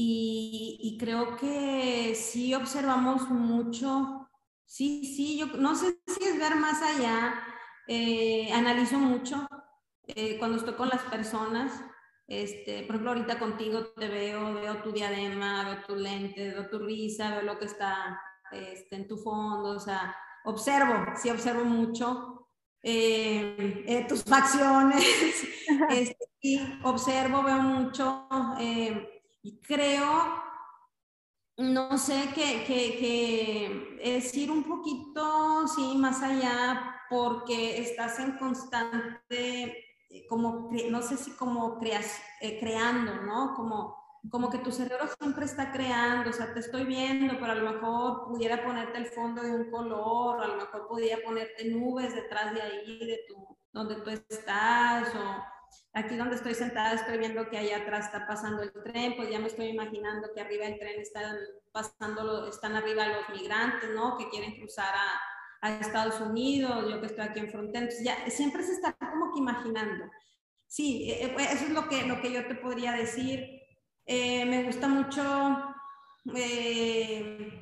y, y, creo que sí observamos mucho Sí, sí, yo no sé si es ver más allá. Eh, analizo mucho eh, cuando estoy con las personas. Este, por ejemplo, ahorita contigo te veo, veo tu diadema, veo tu lente, veo tu risa, veo lo que está este, en tu fondo, o sea, observo, sí observo mucho eh, tus facciones, este, sí, observo, veo mucho y creo no sé, que, que, es ir un poquito, sí, más allá, porque estás en constante, eh, como, no sé si como eh, creando, ¿no? Como, como que tu cerebro siempre está creando, o sea, te estoy viendo, pero a lo mejor pudiera ponerte el fondo de un color, a lo mejor pudiera ponerte nubes detrás de ahí, de tu, donde tú estás, o Aquí donde estoy sentada estoy viendo que allá atrás está pasando el tren, pues ya me estoy imaginando que arriba del tren están pasando, están arriba los migrantes, ¿no? Que quieren cruzar a, Estados Unidos, yo que estoy aquí en frontera. Entonces ya siempre se está como que imaginando. Sí, e, e, pues, eso es lo que, lo que yo te podría decir. Eh, me gusta mucho eh,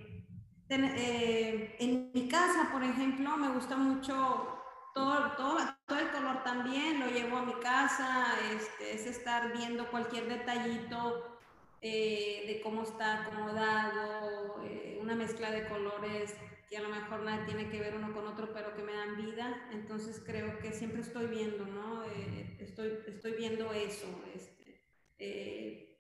eh, en mi casa, por ejemplo, me gusta mucho todo, todo, todo, el color también lo llevo a mi casa, este, es estar viendo cualquier detallito eh, de cómo está acomodado, eh, una mezcla de colores que a lo mejor nada tiene que ver uno con otro, pero que me dan vida. Entonces creo que siempre estoy viendo, ¿no? Eh, estoy, estoy viendo eso. Este,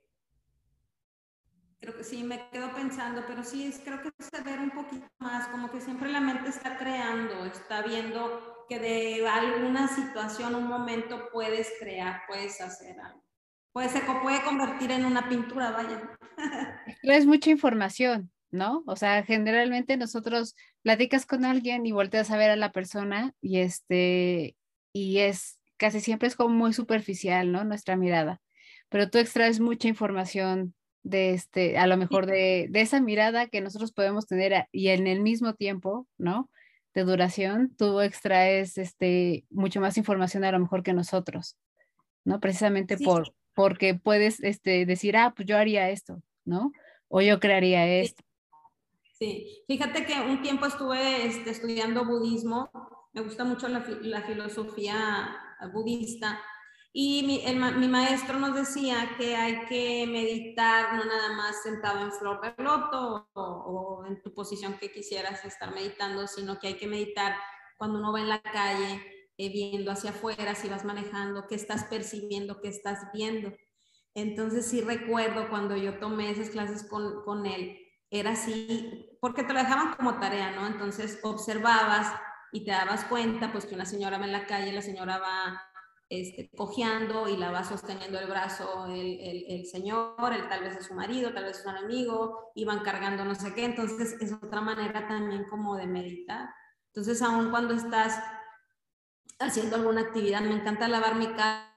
creo que sí, me quedo pensando, pero sí, es, creo que es ver un poquito más, como que siempre la mente está creando, está viendo que de alguna situación, un momento puedes crear, puedes hacer algo. Puede, se puede convertir en una pintura, vaya. Es mucha información, ¿no? O sea, generalmente nosotros platicas con alguien y volteas a ver a la persona y este, y es casi siempre es como muy superficial, ¿no? Nuestra mirada. Pero tú extraes mucha información de este, a lo mejor de, de, esa mirada que nosotros podemos tener y en el mismo tiempo, ¿no? De duración, tú extraes este, mucho más información a lo mejor que nosotros, ¿no? Precisamente por, porque puedes este, decir, ah, pues yo haría esto, ¿no? O yo crearía esto. Sí, fíjate que un tiempo estuve este, estudiando budismo, me gusta mucho la, la filosofía budista y mi, mi, maestro nos decía que hay que meditar no nada más sentado en flor de loto o, en tu posición que quisieras estar meditando, sino que hay que meditar cuando uno va en la calle, eh, viendo hacia afuera, si vas manejando, qué estás percibiendo, qué estás viendo. Entonces sí recuerdo cuando yo tomé esas clases con, con él, era así, porque te lo dejaban como tarea, ¿no? Entonces observabas y te dabas cuenta pues que una señora va en la calle, la señora va este, cojeando y la va sosteniendo el brazo el, el, el, señor, el, tal vez es su marido, tal vez es un amigo, iban cargando no sé qué, entonces es otra manera también como de meditar. Entonces, aún cuando estás haciendo alguna actividad, me encanta lavar mi casa,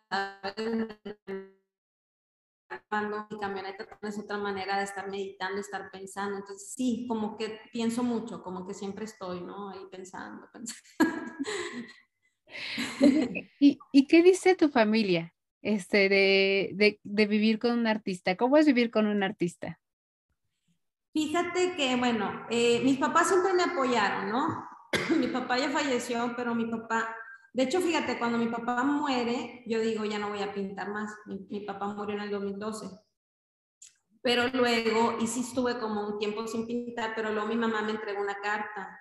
cuando mi camioneta es otra manera de estar meditando, estar pensando. Entonces, sí, como que pienso mucho, como que siempre estoy, ¿no? Ahí pensando, pensando. ¿Y, ¿Y, qué dice tu familia este, de, de, de, vivir con un artista? ¿Cómo es vivir con un artista? Fíjate que, bueno, eh, mis papás siempre me apoyaron, ¿no? mi papá ya falleció, pero mi papá, de hecho, fíjate, cuando mi papá muere, yo digo, ya no voy a pintar más. Mi, mi papá murió en el 2012. Pero luego, y sí estuve como un tiempo sin pintar, pero luego mi mamá me entregó una carta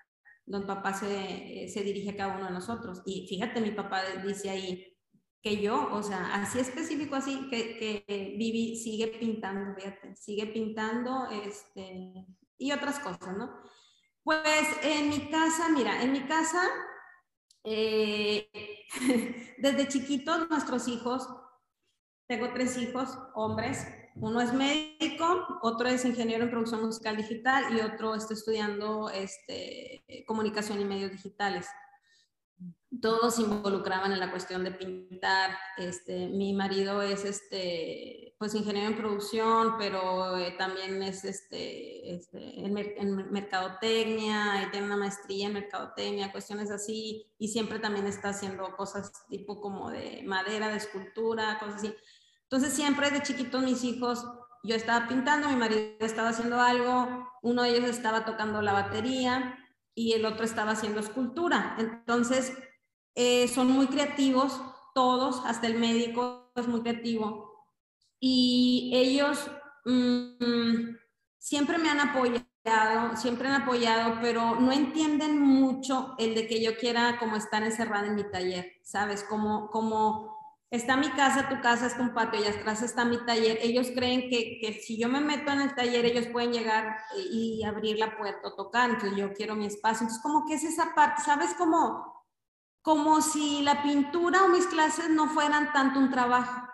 donde papá se, se, dirige a cada uno de nosotros. Y fíjate, mi papá dice ahí que yo, o sea, así específico, así, que, que Vivi sigue pintando, fíjate, sigue pintando, este, y otras cosas, ¿no? Pues en mi casa, mira, en mi casa, eh, desde chiquitos nuestros hijos, tengo tres hijos, hombres, uno es médico, otro es ingeniero en producción musical digital y otro está estudiando este, comunicación y medios digitales. Todos se involucraban en la cuestión de pintar. Este, mi marido es este, pues ingeniero en producción, pero eh, también es este, este en, en, mercadotecnia y tiene una maestría en mercadotecnia, cuestiones así, y siempre también está haciendo cosas tipo como de madera, de escultura, cosas así. Entonces siempre de chiquitos mis hijos, yo estaba pintando, mi marido estaba haciendo algo, uno de ellos estaba tocando la batería y el otro estaba haciendo escultura. Entonces eh, son muy creativos, todos, hasta el médico es muy creativo. Y ellos mmm, siempre me han apoyado, siempre han apoyado, pero no entienden mucho el de que yo quiera como estar encerrada en mi taller, ¿sabes? Como, como está mi casa, tu casa es un patio y atrás está mi taller. Ellos creen que, que, si yo me meto en el taller, ellos pueden llegar y, abrir la puerta o tocar. Entonces yo quiero mi espacio. Entonces como que es esa parte, ¿sabes? Como, como si la pintura o mis clases no fueran tanto un trabajo.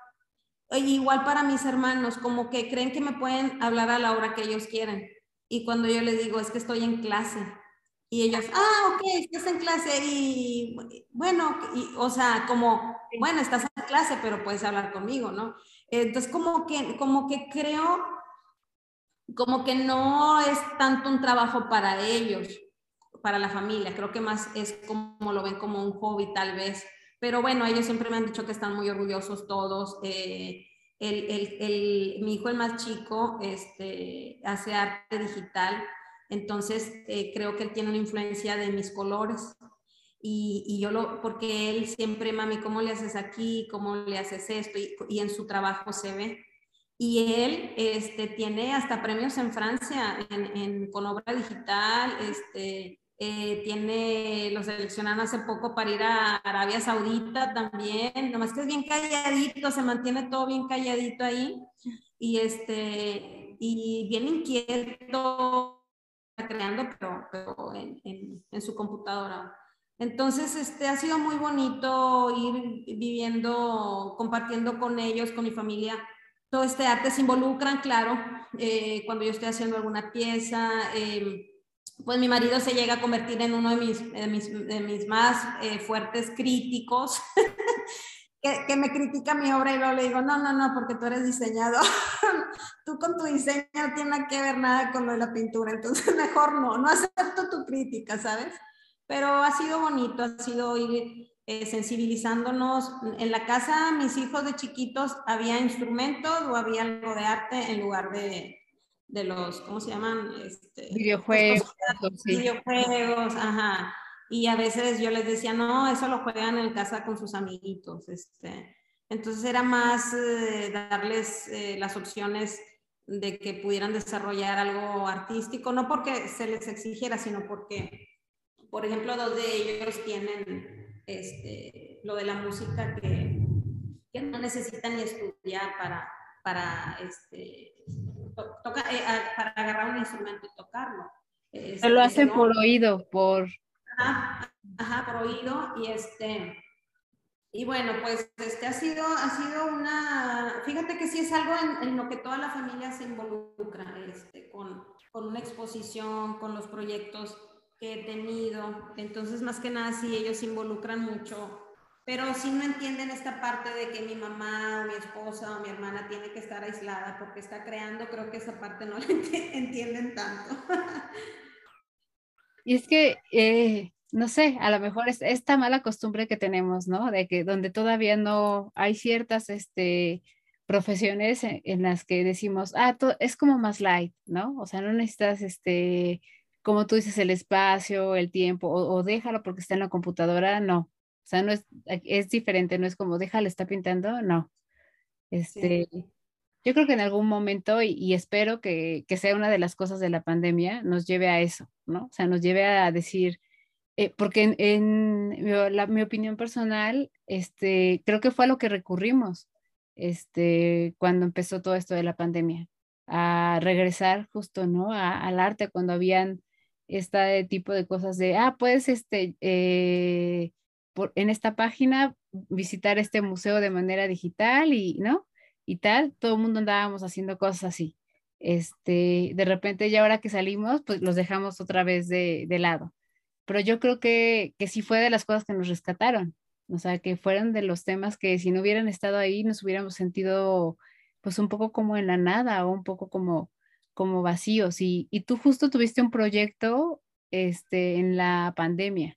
E igual para mis hermanos, como que creen que me pueden hablar a la hora que ellos quieren. Y cuando yo les digo, es que estoy en clase. Y ellos, ah, ok, estás en clase y bueno, y, o sea, como, bueno, estás en clase, pero puedes hablar conmigo, ¿no? Entonces, como que, como que creo, como que no es tanto un trabajo para ellos, para la familia, creo que más es como lo ven como un hobby tal vez, pero bueno, ellos siempre me han dicho que están muy orgullosos todos. Eh, el, el, el, mi hijo, el más chico, este, hace arte digital entonces, eh, creo que él tiene una influencia de mis colores. Y, y, yo lo, porque él siempre, mami, ¿cómo le haces aquí? ¿Cómo le haces esto? Y, y en su trabajo se ve. Y él este, tiene hasta premios en Francia en, en, con obra digital, este, eh, tiene, lo seleccionan hace poco para ir a Arabia Saudita también, nomás que es bien calladito, se mantiene todo bien calladito ahí y, este, y bien inquieto, creando, pero, pero en, en, en, su computadora. Entonces, este, ha sido muy bonito ir viviendo, compartiendo con ellos, con mi familia, todo este arte. Se involucran, claro, eh, cuando yo estoy haciendo alguna pieza. Eh, pues mi marido se llega a convertir en uno de mis, de mis, de mis más eh, fuertes críticos. que, que, me critica mi obra y luego le digo, no, no, no, porque tú eres diseñador, tú con tu diseño no tiene que ver nada con lo de la pintura, entonces mejor no, no acepto tu crítica, ¿sabes? Pero ha sido bonito, ha sido ir eh, sensibilizándonos. En la casa, mis hijos de chiquitos, había instrumentos o había algo de arte en lugar de, de los, ¿cómo se llaman? Este, videojuegos. Sí. Videojuegos, ajá y a veces yo les decía, no, eso lo juegan en casa con sus amiguitos. Este. Entonces era más eh, darles eh, las opciones de que pudieran desarrollar algo artístico, no porque se les exigiera, sino porque, por ejemplo, dos de ellos tienen este, lo de la música que, que no necesitan ni estudiar para, para, este, to, toca, eh, para agarrar un instrumento y tocarlo. Se lo este, hacen por oído, por Ajá, por oído y este... Y bueno, pues este ha sido, ha sido una, fíjate que sí es algo en, lo que toda la familia se involucra, este, con, con una exposición, con los proyectos que he tenido. Entonces, más que nada, sí, ellos se involucran mucho pero si no entienden esta parte de que mi mamá o mi esposa o mi hermana tiene que estar aislada porque está creando, creo que esa parte no la entienden tanto. Y es que, eh, no sé, a lo mejor es esta mala costumbre que tenemos, ¿no? De que donde todavía no hay ciertas, este, profesiones en, las que decimos, ah, es como más light, ¿no? O sea, no necesitas, este, como tú dices, el espacio, el tiempo, o, o déjalo porque está en la computadora, no o sea, no es, es diferente, no es como, déjale, está pintando, no. Este, Yo creo que en algún momento, y, espero que, que, sea una de las cosas de la pandemia, nos lleve a eso, ¿no? O sea, nos lleve a decir, eh, porque en, mi opinión personal, este, creo que fue a lo que recurrimos este, cuando empezó todo esto de la pandemia, a regresar justo, ¿no? al arte, cuando habían este tipo de cosas de, ah, pues, este, eh, en esta página visitar este museo de manera digital y, ¿no? Y tal, todo el mundo andábamos haciendo cosas así. Este, de repente ya ahora que salimos, pues los dejamos otra vez de, de lado. Pero yo creo que, que sí fue de las cosas que nos rescataron. O sea, que fueron de los temas que si no hubieran estado ahí nos hubiéramos sentido pues un poco como en la nada o un poco como, como vacíos. Y, y tú justo tuviste un proyecto este, en la pandemia.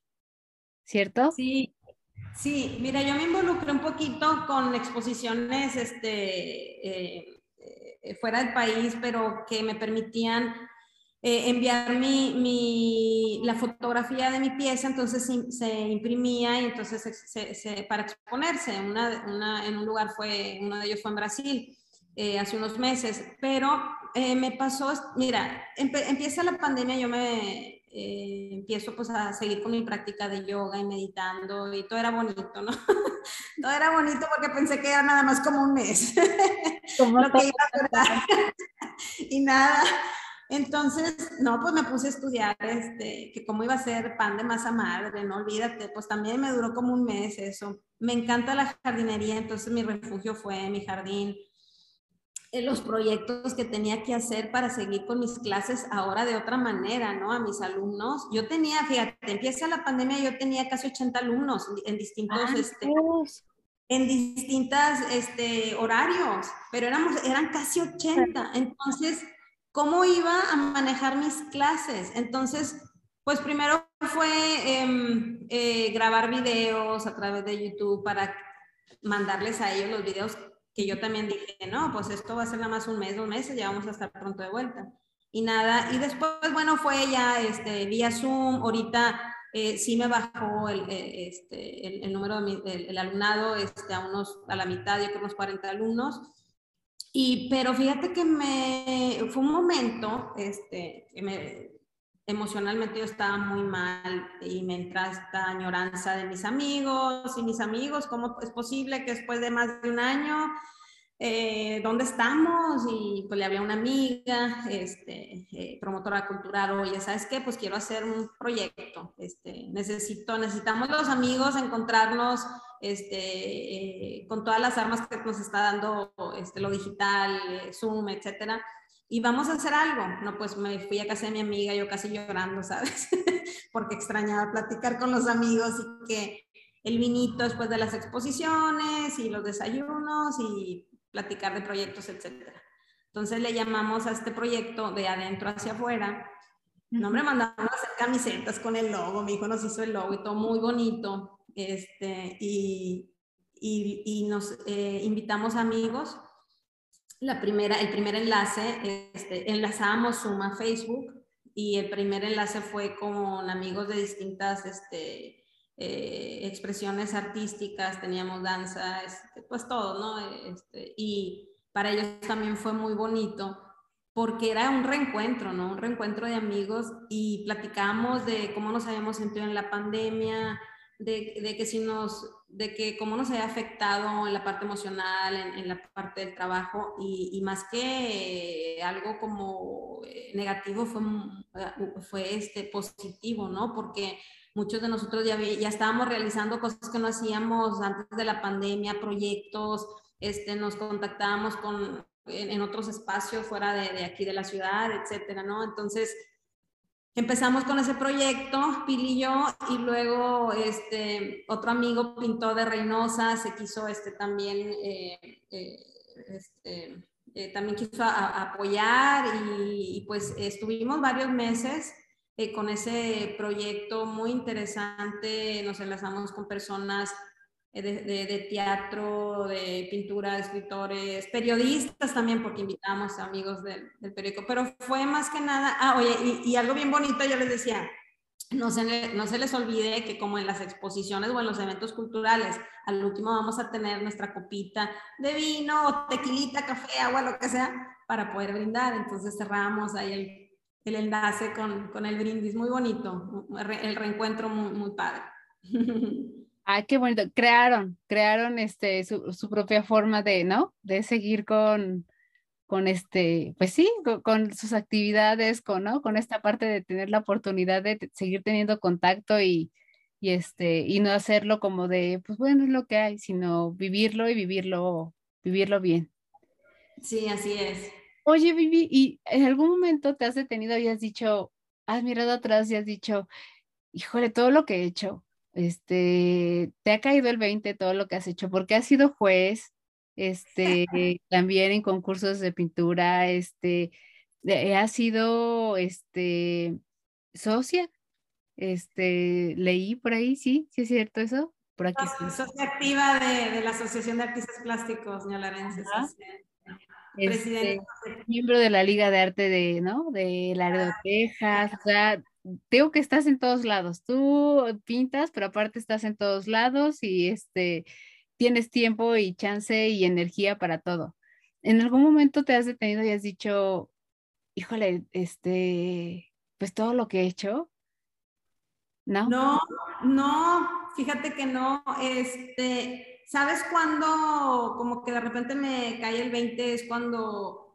¿cierto? Sí, sí, mira, yo me involucré un poquito con exposiciones este, eh, fuera del país, pero que me permitían eh, enviar mi, mi, la fotografía de mi pieza, entonces se imprimía y entonces se, para exponerse. Una, una, en un lugar fue, uno de ellos fue en Brasil. hace unos meses, pero me pasó, mira, empieza la pandemia, yo me, eh, empiezo pues a seguir con mi práctica de yoga y meditando y todo era bonito, ¿no? todo era bonito porque pensé que era nada más como un mes. lo que iba a durar. y nada. Entonces, no, pues me puse a estudiar este, que cómo iba a ser pan de masa madre, no olvídate, pues también me duró como un mes eso. Me encanta la jardinería, entonces mi refugio fue mi jardín los proyectos que tenía que hacer para seguir con mis clases ahora de otra manera, ¿no? A mis alumnos. Yo tenía, fíjate, empieza la pandemia, yo tenía casi 80 alumnos en distintos, ah, este, en distintas este, horarios, pero éramos, eran casi 80. Entonces, ¿cómo iba a manejar mis clases? Entonces, pues primero fue em, eh, grabar videos a través de YouTube para mandarles a ellos los videos que yo también dije, no, pues esto va a ser nada más un mes, dos meses, ya vamos a estar pronto de vuelta. Y nada, y después, bueno, fue ya este, vía Zoom, ahorita eh, sí me bajó el, eh, este, el, número del alumnado este, a, unos, a la mitad, yo creo unos 40 alumnos. Y, pero fíjate que me, fue un momento este, que me, emocionalmente yo estaba muy mal y me entra esta añoranza de mis amigos y mis amigos, ¿cómo es posible que después de más de un año, eh, ¿dónde estamos? Y pues le hablé una amiga, este, eh, promotora cultural, oye, ¿sabes qué? Pues quiero hacer un proyecto, este, necesito, necesitamos los amigos encontrarnos este, eh, con todas las armas que nos está dando este, lo digital, Zoom, etcétera y vamos a hacer algo. No, pues me fui a casa de mi amiga, yo casi llorando, ¿sabes? Porque extrañaba platicar con los amigos y que el vinito después de las exposiciones y los desayunos y platicar de proyectos, etc. Entonces le llamamos a este proyecto de adentro hacia afuera. No me mandaron a hacer camisetas con el logo, mi hijo nos hizo el logo y todo muy bonito. Este, y, y, y nos eh, invitamos amigos la primera, el primer enlace, este, enlazábamos Zoom a Facebook y el primer enlace fue con amigos de distintas este, eh, expresiones artísticas, teníamos danza, este, pues todo, ¿no? Este, y para ellos también fue muy bonito porque era un reencuentro, ¿no? Un reencuentro de amigos y platicamos de cómo nos habíamos sentido en la pandemia, de, de que si nos de que cómo nos haya afectado en la parte emocional, en, la parte del trabajo y, más que algo como eh, negativo fue, fue este positivo, ¿no? Porque muchos de nosotros ya, ya estábamos realizando cosas que no hacíamos antes de la pandemia, proyectos, este, nos contactábamos con, en, otros espacios fuera de, de, aquí de la ciudad, etcétera, ¿no? Entonces, empezamos con ese proyecto, Pili y yo, y luego este, otro amigo pintor de Reynosa se quiso este, también, eh, eh, este, eh, también quiso apoyar y, pues estuvimos varios meses con ese proyecto muy interesante, nos enlazamos con personas de, de, teatro, de pintura, escritores, periodistas también, porque invitamos a amigos del, del, periódico, pero fue más que nada, ah, oye, y, y, algo bien bonito, yo les decía, no se, no se les olvide que como en las exposiciones o en los eventos culturales, al último vamos a tener nuestra copita de vino, tequilita, café, agua, lo que sea, para poder brindar, entonces cerramos ahí el, el enlace con, con, el brindis, muy bonito, el reencuentro muy, muy padre. Ay, qué bonito. Crearon, crearon este, su, su, propia forma de, ¿no? De seguir con, con este, pues sí, con, con, sus actividades, con, ¿no? Con esta parte de tener la oportunidad de seguir teniendo contacto y, y este, y no hacerlo como de, pues bueno, es lo que hay, sino vivirlo y vivirlo, vivirlo bien. Sí, así es. Oye, Vivi, ¿y en algún momento te has detenido y has dicho, has mirado atrás y has dicho, híjole, todo lo que he hecho, este, te ha caído el 20 todo lo que has hecho, porque has sido juez, este, también en concursos de pintura, este, has sido, este, socia, este, leí por ahí, sí, sí es cierto eso, por aquí. Socia activa de, de, la Asociación de Artistas Plásticos, Ñalarenses. Este, miembro de la Liga de Arte de, ¿no? De Laredo, Texas, o sea, digo que estás en todos lados. Tú pintas, pero aparte estás en todos lados y este, tienes tiempo y chance y energía para todo. ¿En algún momento te has detenido y has dicho, híjole, este, pues todo lo que he hecho? ¿No? No, no, fíjate que no. Este, ¿sabes cuándo como que de repente me cae el 20? Es cuando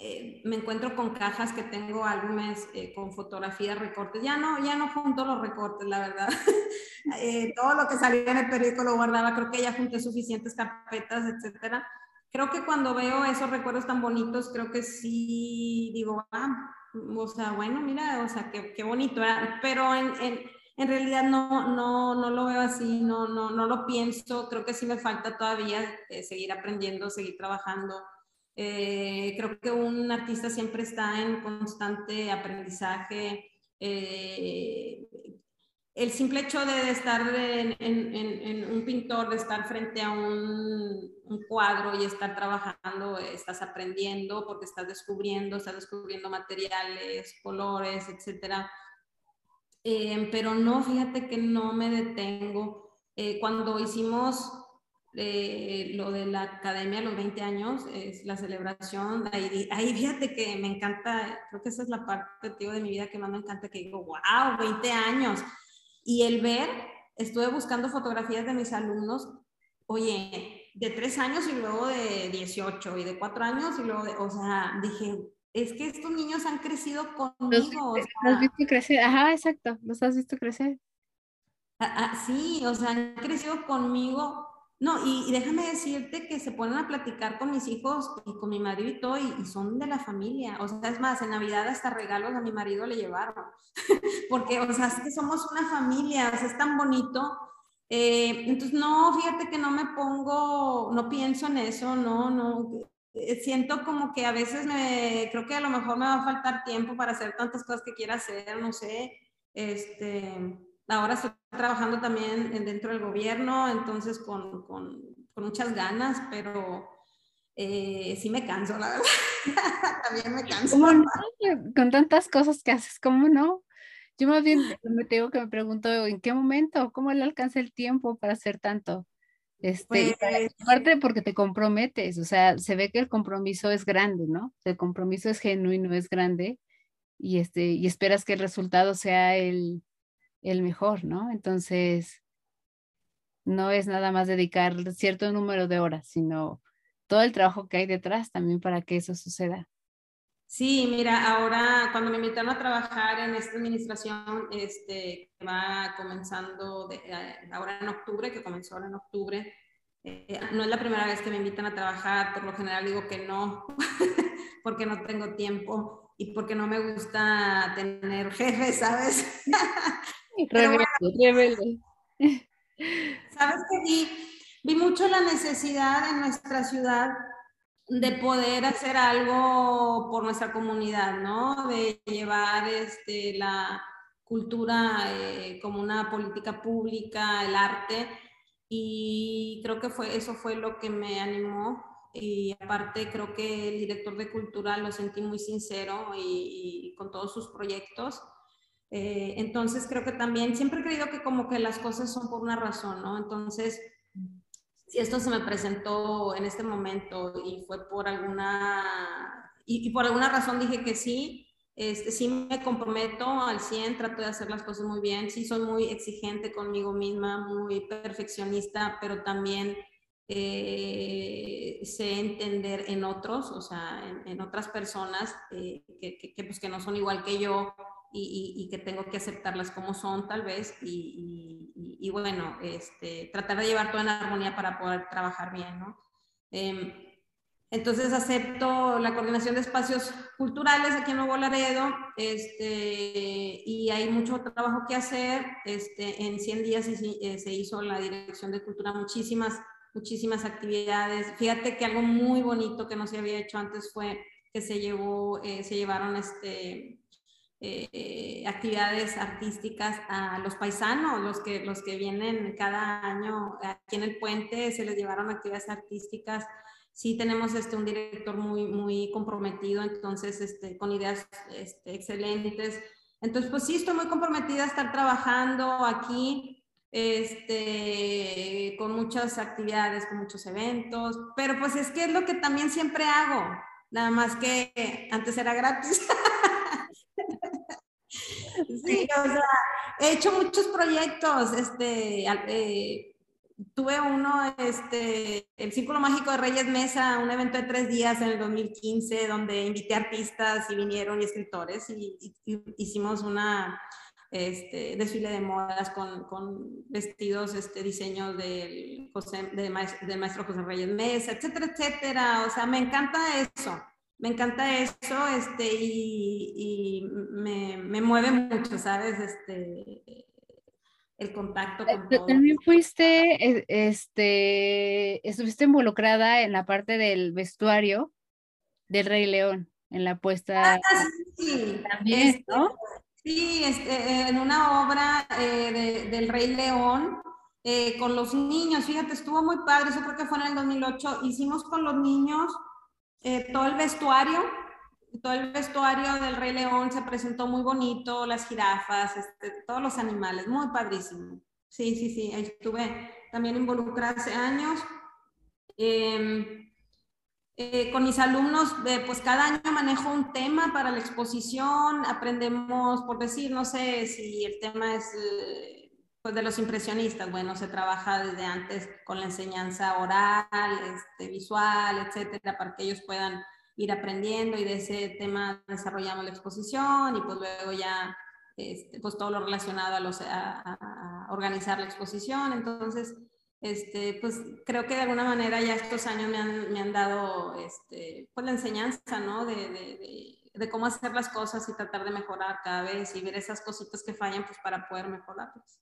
eh, me encuentro con cajas que tengo álbumes eh, con fotografías, recortes. Ya no, ya no junto los recortes, la verdad. eh, todo lo que salía en el periódico lo guardaba, creo que ya junté suficientes carpetas, etcétera. Creo que cuando veo esos recuerdos tan bonitos, creo que sí digo, ah, o sea, bueno, mira, o sea, qué, qué bonito, pero en, en, en, realidad no, no, no lo veo así, no, no, no lo pienso, creo que sí me falta todavía eh, seguir aprendiendo, seguir trabajando eh, creo que un artista siempre está en constante aprendizaje. Eh, el simple hecho de estar en, en, en, un pintor, de estar frente a un, un, cuadro y estar trabajando, estás aprendiendo porque estás descubriendo, estás descubriendo materiales, colores, etc. Eh, pero no, fíjate que no me detengo. Eh, cuando hicimos eh, lo de la academia a los 20 años, es la celebración. Ahí, ahí fíjate que me encanta, creo que esa es la parte, tío, de mi vida que más me encanta, que digo, wow, 20 años. Y el ver, estuve buscando fotografías de mis alumnos, oye, de 3 años y luego de 18 y de 4 años y luego de, o sea, dije, es que estos niños han crecido conmigo. Los, o sea, has visto crecer, ajá, exacto, los has visto crecer. Ah, ah, sí, o sea, han crecido conmigo no, y, déjame decirte que se ponen a platicar con mis hijos y con mi marido y todo, y, son de la familia. O sea, es más, en Navidad hasta regalos a mi marido le llevaron. Porque, o sea, es que somos una familia, o sea, es tan bonito. Eh, entonces, no, fíjate que no me pongo, no pienso en eso, no, no. Eh, siento como que a veces me, creo que a lo mejor me va a faltar tiempo para hacer tantas cosas que quiera hacer, no sé. Este, ahora estoy trabajando también dentro del gobierno, entonces con, con, con muchas ganas, pero eh, sí me canso, la verdad. también me canso. No? Con tantas cosas que haces, ¿cómo no? Yo más bien me tengo que me pregunto en qué momento, cómo le alcanza el tiempo para hacer tanto. Este, pues, aparte porque te comprometes, o sea, se ve que el compromiso es grande, ¿no? El compromiso es genuino, es grande, y este, y esperas que el resultado sea el, el mejor, ¿no? Entonces, no es nada más dedicar cierto número de horas, sino todo el trabajo que hay detrás también para que eso suceda. Sí, mira, ahora cuando me invitaron a trabajar en esta administración, este, que va comenzando de, eh, ahora en octubre, que comenzó ahora en octubre, eh, no es la primera vez que me invitan a trabajar, por lo general digo que no, porque no tengo tiempo y porque no me gusta tener jefes, ¿sabes? rebelde, Sabes que vi, vi mucho la necesidad en nuestra ciudad de poder hacer algo por nuestra comunidad, ¿no? De llevar este, la cultura eh, como una política pública, el arte, y creo que fue, eso fue lo que me animó. Y aparte creo que el director de cultura lo sentí muy sincero y, con todos sus proyectos. Eh, entonces creo que también siempre he creído que como que las cosas son por una razón, ¿no? Entonces si esto se me presentó en este momento y fue por alguna, y, por alguna razón dije que sí, este, sí me comprometo al 100, trato de hacer las cosas muy bien, sí soy muy exigente conmigo misma, muy perfeccionista, pero también eh, sé entender en otros, o sea, en, otras personas eh, que, que, pues, que no son igual que yo y, que tengo que aceptarlas como son tal vez y, bueno, este, tratar de llevar todo en armonía para poder trabajar bien, ¿no? Em, entonces acepto la coordinación de espacios culturales aquí en Nuevo Laredo este, y hay mucho trabajo que hacer. Este, en 100 días eh, se hizo la Dirección de Cultura muchísimas, muchísimas actividades. Fíjate que algo muy bonito que no se había hecho antes fue que se, llevó, eh, se llevaron este, eh, actividades artísticas a los paisanos, los que, los que vienen cada año aquí en el puente, se les llevaron actividades artísticas. Sí tenemos este, un director muy, muy comprometido, entonces este, con ideas este, excelentes. Entonces, pues sí, estoy muy comprometida a estar trabajando aquí este, con muchas actividades, con muchos eventos, pero pues es que es lo que también siempre hago, nada más que antes era gratis. Sí, o sea, he hecho muchos proyectos, este, eh, tuve uno, este, el Círculo Mágico de Reyes Mesa, un evento de tres días en el 2015, donde invité artistas y vinieron y escritores y, hicimos una este, desfile de modas con, con vestidos, este, diseños del, José, de maestro, del maestro José Reyes Mesa, etcétera, etcétera. O sea, me encanta eso me encanta eso este, y, me, me, mueve mucho, ¿sabes? Este, el contacto con eh, También fuiste, este, estuviste involucrada en la parte del vestuario del Rey León, en la puesta. Ah, sí, también, este, ¿no? Sí, este, en una obra eh, del Rey León. Eh, con los niños, fíjate, estuvo muy padre, eso creo que fue en el 2008, hicimos con los niños eh, todo el vestuario, todo el vestuario del Rey León se presentó muy bonito, las jirafas, este, todos los animales, muy padrísimo. Sí, sí, sí, estuve también involucrada hace años. Em, eh, con mis alumnos, pues cada año manejo un tema para la exposición, aprendemos, por decir, no sé si el tema es eh, pues de los impresionistas, bueno, se trabaja desde antes con la enseñanza oral, este, visual, etcétera, para que ellos puedan ir aprendiendo y de ese tema desarrollamos la exposición y pues luego ya este, pues todo lo relacionado a, los, a, organizar la exposición. Entonces, este, pues creo que de alguna manera ya estos años me han, me han dado este, pues la enseñanza, ¿no? De, de, de, de, cómo hacer las cosas y tratar de mejorar cada vez y ver esas cositas que fallan pues para poder mejorarlas.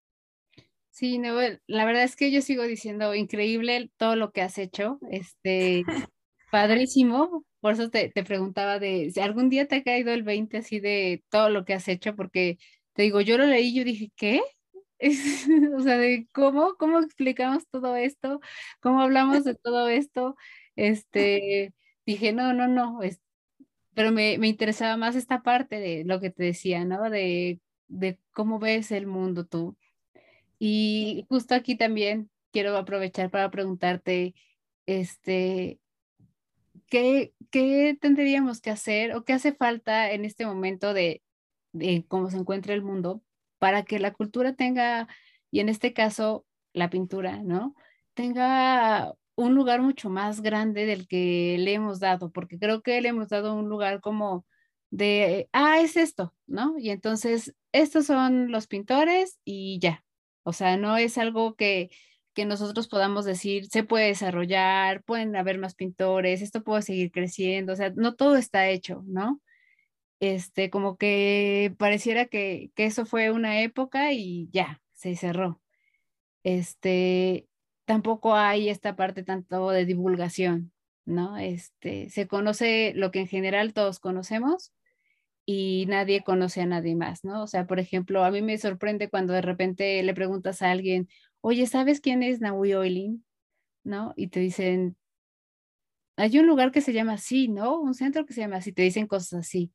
Sí, no, la verdad es que yo sigo diciendo increíble todo lo que has hecho, este, padrísimo, por eso te, preguntaba de si algún día te ha caído el 20 así de todo lo que has hecho, porque te digo, yo lo leí y yo dije, ¿qué? o sea, de cómo, cómo explicamos todo esto, cómo hablamos de todo esto, este, dije, no, no, no, es, pero me, me interesaba más esta parte de lo que te decía, ¿no? De, de cómo ves el mundo tú y justo aquí también quiero aprovechar para preguntarte, este, ¿qué, ¿qué, tendríamos que hacer o qué hace falta en este momento de, de cómo se encuentra el mundo para que la cultura tenga, y en este caso la pintura, ¿no? Tenga un lugar mucho más grande del que le hemos dado, porque creo que le hemos dado un lugar como de, ah, es esto, ¿no? Y entonces, estos son los pintores y ya. O sea, no es algo que, que nosotros podamos decir, se puede desarrollar, pueden haber más pintores, esto puede seguir creciendo, o sea, no todo está hecho, ¿no? Este, como que pareciera que, que eso fue una época y ya, se cerró. Este, tampoco hay esta parte tanto de divulgación, ¿no? Este, se conoce lo que en general todos conocemos y nadie conoce a nadie más, ¿no? O sea, por ejemplo, a mí me sorprende cuando de repente le preguntas a alguien, oye, ¿sabes quién es Naui Oilin? ¿No? Y te dicen, hay un lugar que se llama así, ¿no? Un centro que se llama así, te dicen cosas así,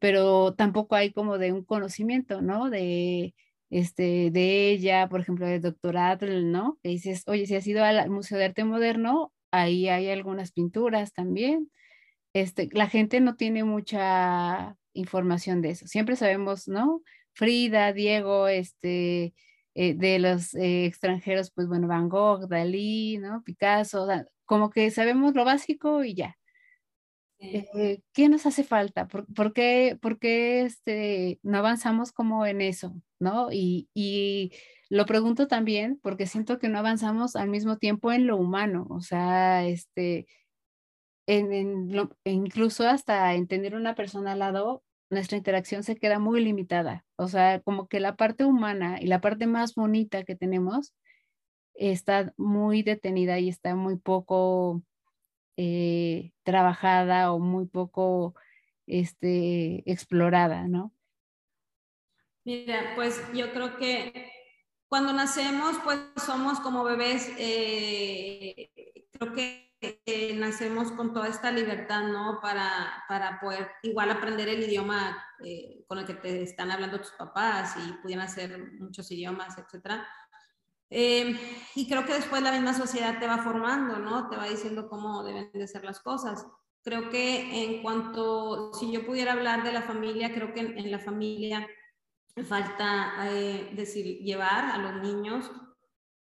pero tampoco hay como de un conocimiento, ¿no? De, este, de ella, por ejemplo, del doctor Adler, ¿no? Que dices, oye, si has ido al Museo de Arte Moderno, ahí hay algunas pinturas también. Este, la gente no tiene mucha información de eso. Siempre sabemos, ¿no? Frida, Diego, este, eh, de los eh, extranjeros, pues bueno, Van Gogh, Dalí, ¿no? Picasso, como que sabemos lo básico y ya. Eh, ¿Qué nos hace falta? ¿Por, qué, por qué este, no avanzamos como en eso? ¿no? Y, y, lo pregunto también porque siento que no avanzamos al mismo tiempo en lo humano, o sea, este, en, incluso hasta en tener una persona al lado, nuestra interacción se queda muy limitada. O sea, como que la parte humana y la parte más bonita que tenemos está muy detenida y está muy poco eh, trabajada o muy poco este, explorada, ¿no? Mira, pues yo creo que cuando nacemos, pues somos como bebés, eh, creo que nacemos con toda esta libertad, ¿no? Para, para poder igual aprender el idioma eh, con el que te están hablando tus papás y pudieran hacer muchos idiomas, etcétera. Eh, y creo que después la misma sociedad te va formando, ¿no? Te va diciendo cómo deben de ser las cosas. Creo que en cuanto, si yo pudiera hablar de la familia, creo que en, la familia falta eh, decir, llevar a los niños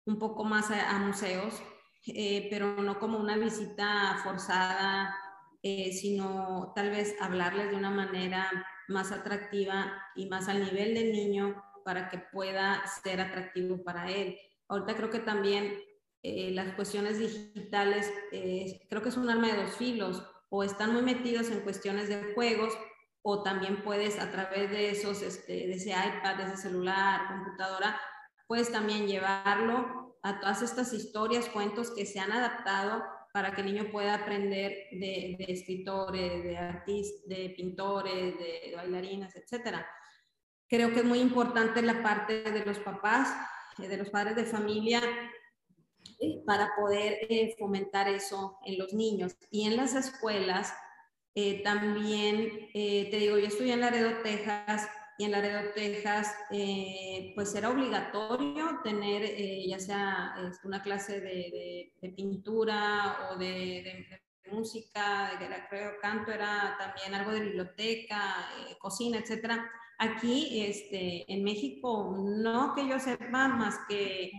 un poco más a museos, eh, pero no como una visita forzada, eh, sino tal vez hablarles de una manera más atractiva y más al nivel del niño para que pueda ser atractivo para él. Ahorita creo que también eh, las cuestiones digitales, creo que es un arma de dos filos, o están muy metidos en cuestiones de juegos, o también puedes a través de esos, este, de ese iPad, de ese celular, computadora, puedes también llevarlo a todas estas historias, cuentos que se han adaptado para que el niño pueda aprender de, escritores, de artistas, de pintores, de, bailarinas, etc. Creo que es muy importante la parte de los papás, eh, de los padres de familia, eh, para poder eh, fomentar eso en los niños. Y en las escuelas, también, te digo, yo estudié en Laredo, Texas, y en Laredo, Texas, eh, pues era obligatorio tener eh, ya sea una clase de, pintura o de, música, de creo canto, era también algo de biblioteca, eh, cocina, etcétera. Aquí, este, en México, no que yo sepa más que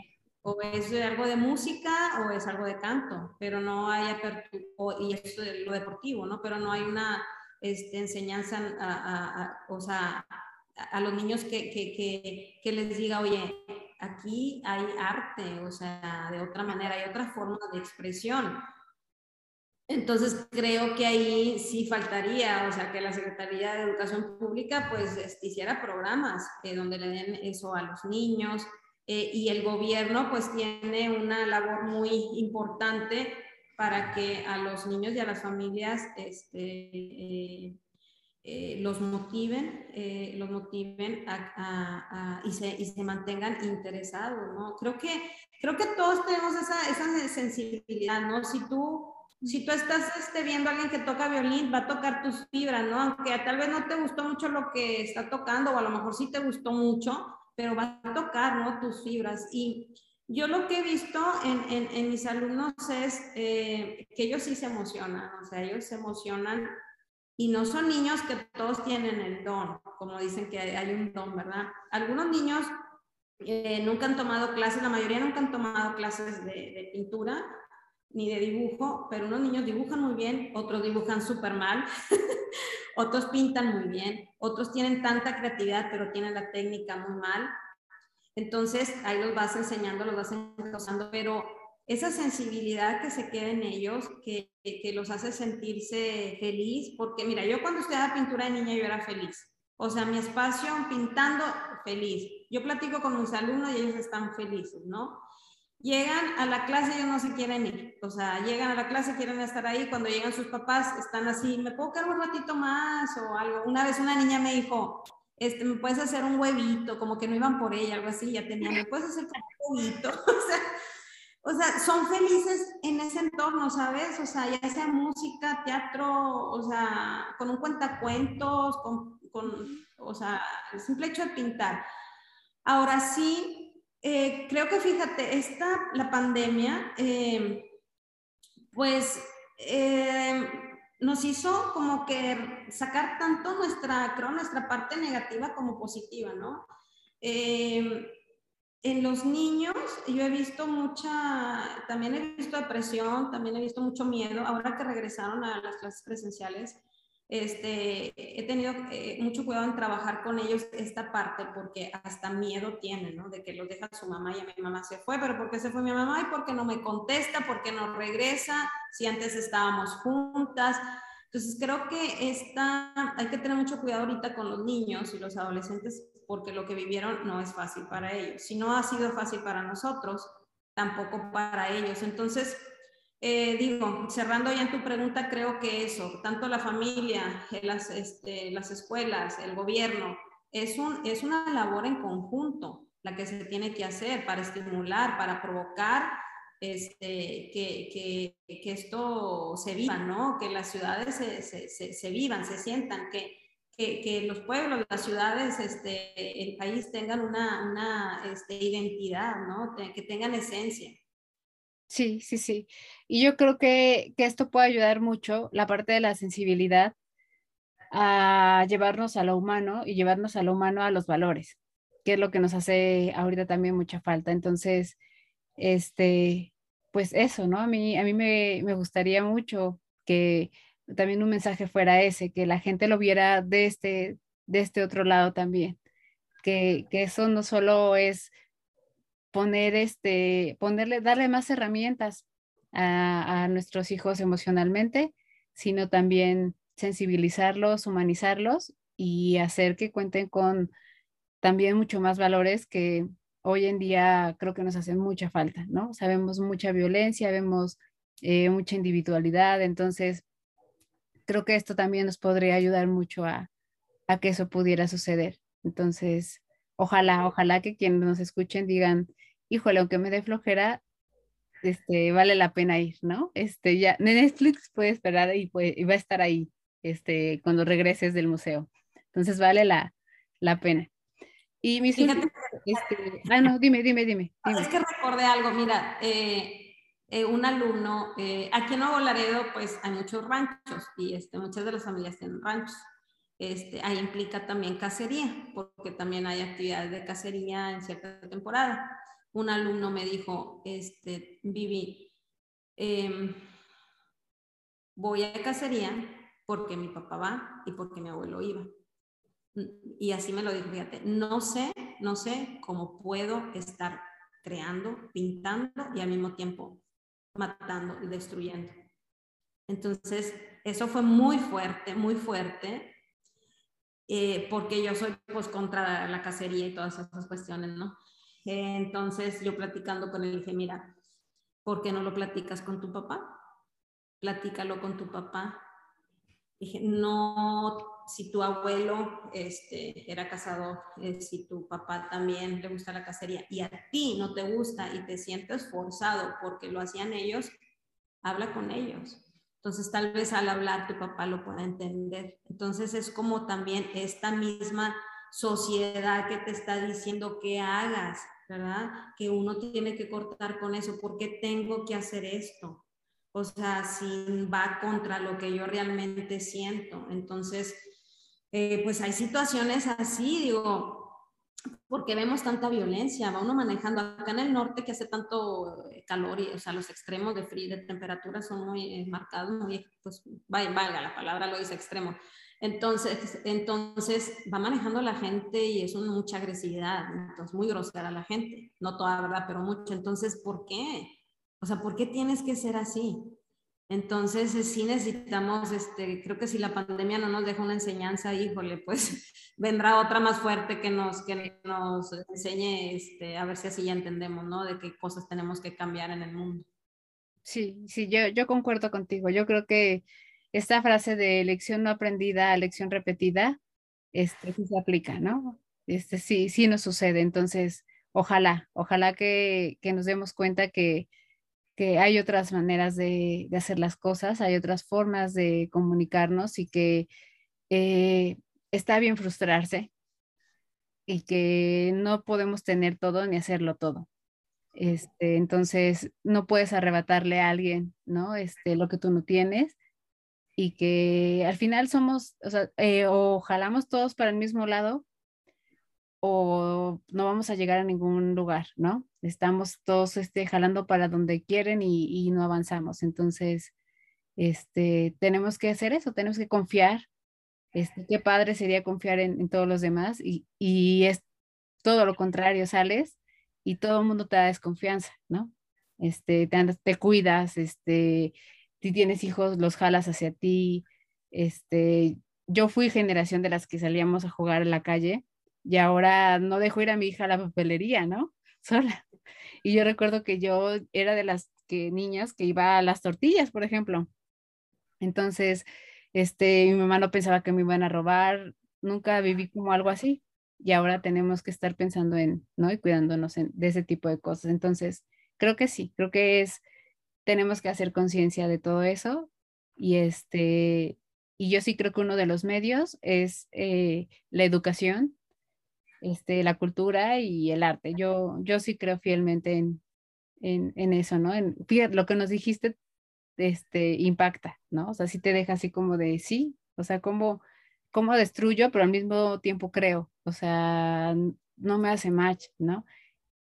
o es algo de música o es algo de canto, pero no hay apertura, y esto es lo deportivo, ¿no? Pero no hay una este, enseñanza, o sea, a los niños que, que, que, les diga, oye, aquí hay arte, o sea, de otra manera, hay otra forma de expresión. Entonces creo que ahí sí faltaría, o sea, que la Secretaría de Educación Pública pues este, hiciera programas eh, donde le den eso a los niños eh, y el gobierno pues tiene una labor muy importante para que a los niños y a las familias este, eh, eh, los motiven, eh, los motiven y, se, y, se, mantengan interesados, ¿no? Creo que, creo que todos tenemos esa, esa sensibilidad, ¿no? Si tú, si tú estás este, viendo a alguien que toca violín, va a tocar tus fibras, ¿no? Aunque tal vez no te gustó mucho lo que está tocando, o a lo mejor sí te gustó mucho, pero va a tocar, ¿no? Tus fibras. Y yo lo que he visto en, en, en mis alumnos es eh, que ellos sí se emocionan, o sea, ellos se emocionan y no son niños que todos tienen el don, como dicen que hay un don, ¿verdad? Algunos niños eh, nunca han tomado clases, la mayoría nunca han tomado clases de, pintura ni de dibujo, pero unos niños dibujan muy bien, otros dibujan súper mal, otros pintan muy bien, otros tienen tanta creatividad, pero tienen la técnica muy mal. Entonces, ahí los vas enseñando, los vas encauzando, pero esa sensibilidad que se queda en ellos, que, que, los hace sentirse feliz, porque mira, yo cuando estudiaba pintura de niña yo era feliz. O sea, mi espacio pintando, feliz. Yo platico con mis alumnos y ellos están felices, ¿no? Llegan a la clase, ellos no se quieren ir. O sea, llegan a la clase, quieren estar ahí. Cuando llegan sus papás, están así, ¿me puedo quedar un ratito más o algo? Una vez una niña me dijo, este, ¿me puedes hacer un huevito? Como que no iban por ella, algo así, ya tenían, ¿me puedes hacer un huevito? O sea, o sea, son felices en ese entorno, ¿sabes? O sea, ya sea música, teatro, o sea, con un cuentacuentos, con, con o sea, el simple hecho de pintar. Ahora sí, eh, creo que fíjate, esta, la pandemia, eh, pues eh, nos hizo como que sacar tanto nuestra, creo, nuestra parte negativa como positiva, ¿no? En los niños yo he visto mucha, también he visto depresión, también he visto mucho miedo. Ahora que regresaron a las clases presenciales, este, he tenido eh, mucho cuidado en trabajar con ellos esta parte porque hasta miedo tienen, ¿no? De que los deja su mamá y a mi mamá se fue, pero ¿por qué se fue mi mamá? Y porque no me contesta, porque no regresa, si antes estábamos juntas. Entonces creo que esta, hay que tener mucho cuidado ahorita con los niños y los adolescentes porque lo que vivieron no es fácil para ellos. Si no ha sido fácil para nosotros, tampoco para ellos. Entonces, eh, digo, cerrando ya en tu pregunta, creo que eso, tanto la familia, las, este, las escuelas, el gobierno, es, un, es una labor en conjunto la que se tiene que hacer para estimular, para provocar este, que, que, que, esto se viva, ¿no? Que las ciudades se, se, se vivan, se sientan, que, que, los pueblos, las ciudades, este, el país tengan una, una este, identidad, ¿no? Que tengan esencia. Sí, sí, sí. Y yo creo que, que esto puede ayudar mucho, la parte de la sensibilidad, a llevarnos a lo humano y llevarnos a lo humano a los valores, que es lo que nos hace ahorita también mucha falta. Entonces, este, pues eso, ¿no? A mí, a mí me, me gustaría mucho que también un mensaje fuera ese, que la gente lo viera de este, de este otro lado también, que, que eso no solo es poner este, ponerle, darle más herramientas a, a nuestros hijos emocionalmente, sino también sensibilizarlos, humanizarlos y hacer que cuenten con también mucho más valores que hoy en día creo que nos hacen mucha falta, ¿no? Sabemos mucha violencia, vemos eh, mucha individualidad, entonces creo que esto también nos podría ayudar mucho a, que eso pudiera suceder. Entonces, ojalá, ojalá que quienes nos escuchen digan, híjole, aunque me dé flojera, este, vale la pena ir, ¿no? Este, ya, Netflix puede esperar y, puede, va a estar ahí, este, cuando regreses del museo. Entonces, vale la, pena. Y mis Fíjate, este, ah, no, dime, dime, dime, Es que recordé algo, mira, eh, eh, un alumno, eh, aquí en Nuevo Laredo pues hay muchos ranchos y este, muchas de las familias tienen ranchos. Este, ahí implica también cacería, porque también hay actividades de cacería en cierta temporada. Un alumno me dijo, este, Vivi, em, voy a cacería porque mi papá va y porque mi abuelo iba. Y así me lo dijo, fíjate, no sé, no sé cómo puedo estar creando, pintando y al mismo tiempo matando y destruyendo. Entonces, eso fue muy fuerte, muy fuerte, eh, porque yo soy pues contra la cacería y todas esas cuestiones, ¿no? entonces, yo platicando con él dije, mira, ¿por qué no lo platicas con tu papá? Platícalo con tu papá. Dije, no, si tu abuelo este, era casado, eh, si tu papá también le gusta la cacería y a ti no te gusta y te sientes forzado porque lo hacían ellos, habla con ellos. Entonces tal vez al hablar tu papá lo pueda entender. Entonces es como también esta misma sociedad que te está diciendo que hagas, ¿verdad? Que uno tiene que cortar con eso. ¿Por qué tengo que hacer esto? O sea, si va contra lo que yo realmente siento. Entonces, eh, pues hay situaciones así, digo, porque vemos tanta violencia, va uno manejando acá en el norte que hace tanto eh, calor y, o sea, los extremos de frío, de temperatura son muy eh, marcados, muy, pues, valga la palabra, lo dice extremo. Entonces, entonces va manejando la gente y es una mucha agresividad, entonces muy grosera la gente, no toda verdad, pero mucho. Entonces, ¿por qué? O sea, ¿por qué tienes que ser así? Entonces, eh, sí necesitamos, este, creo que si la pandemia no nos deja una enseñanza, híjole, pues vendrá otra más fuerte que nos, que nos enseñe este, a ver si así ya entendemos, ¿no? De qué cosas tenemos que cambiar en el mundo. Sí, sí, yo, yo concuerdo contigo. Yo creo que esta frase de lección no aprendida lección repetida, este, sí se aplica, ¿no? Este, sí, sí nos sucede. Entonces, ojalá, ojalá que, que nos demos cuenta que que hay otras maneras de, hacer las cosas, hay otras formas de comunicarnos y que eh, está bien frustrarse y que no podemos tener todo ni hacerlo todo. Este, entonces, no puedes arrebatarle a alguien, ¿no? Este, lo que tú no tienes y que al final somos, o sea, eh, o jalamos todos para el mismo lado o no vamos a llegar a ningún lugar, ¿no? Estamos todos este, jalando para donde quieren y, no avanzamos. Entonces, este, tenemos que hacer eso, tenemos que confiar. Este, qué padre sería confiar en, todos los demás y, y, es todo lo contrario, sales y todo el mundo te da desconfianza, ¿no? Este, te, te cuidas, este, si tienes hijos, los jalas hacia ti. Este, yo fui generación de las que salíamos a jugar en la calle y ahora no dejo ir a mi hija a la papelería, ¿no? Sola. Y yo recuerdo que yo era de las que, niñas que iba a las tortillas, por ejemplo. Entonces, este, mi mamá no pensaba que me iban a robar, nunca viví como algo así. Y ahora tenemos que estar pensando en, ¿no? Y cuidándonos de ese tipo de cosas. Entonces, creo que sí, creo que es, tenemos que hacer conciencia de todo eso. Y este, y yo sí creo que uno de los medios es eh, la educación, este, la cultura y el arte. Yo, yo sí creo fielmente en, en, eso, ¿no? En, fíjate, lo que nos dijiste este, impacta, ¿no? O sea, sí te deja así como de, sí, o sea, como, como destruyo, pero al mismo tiempo creo, o sea, no me hace match, ¿no?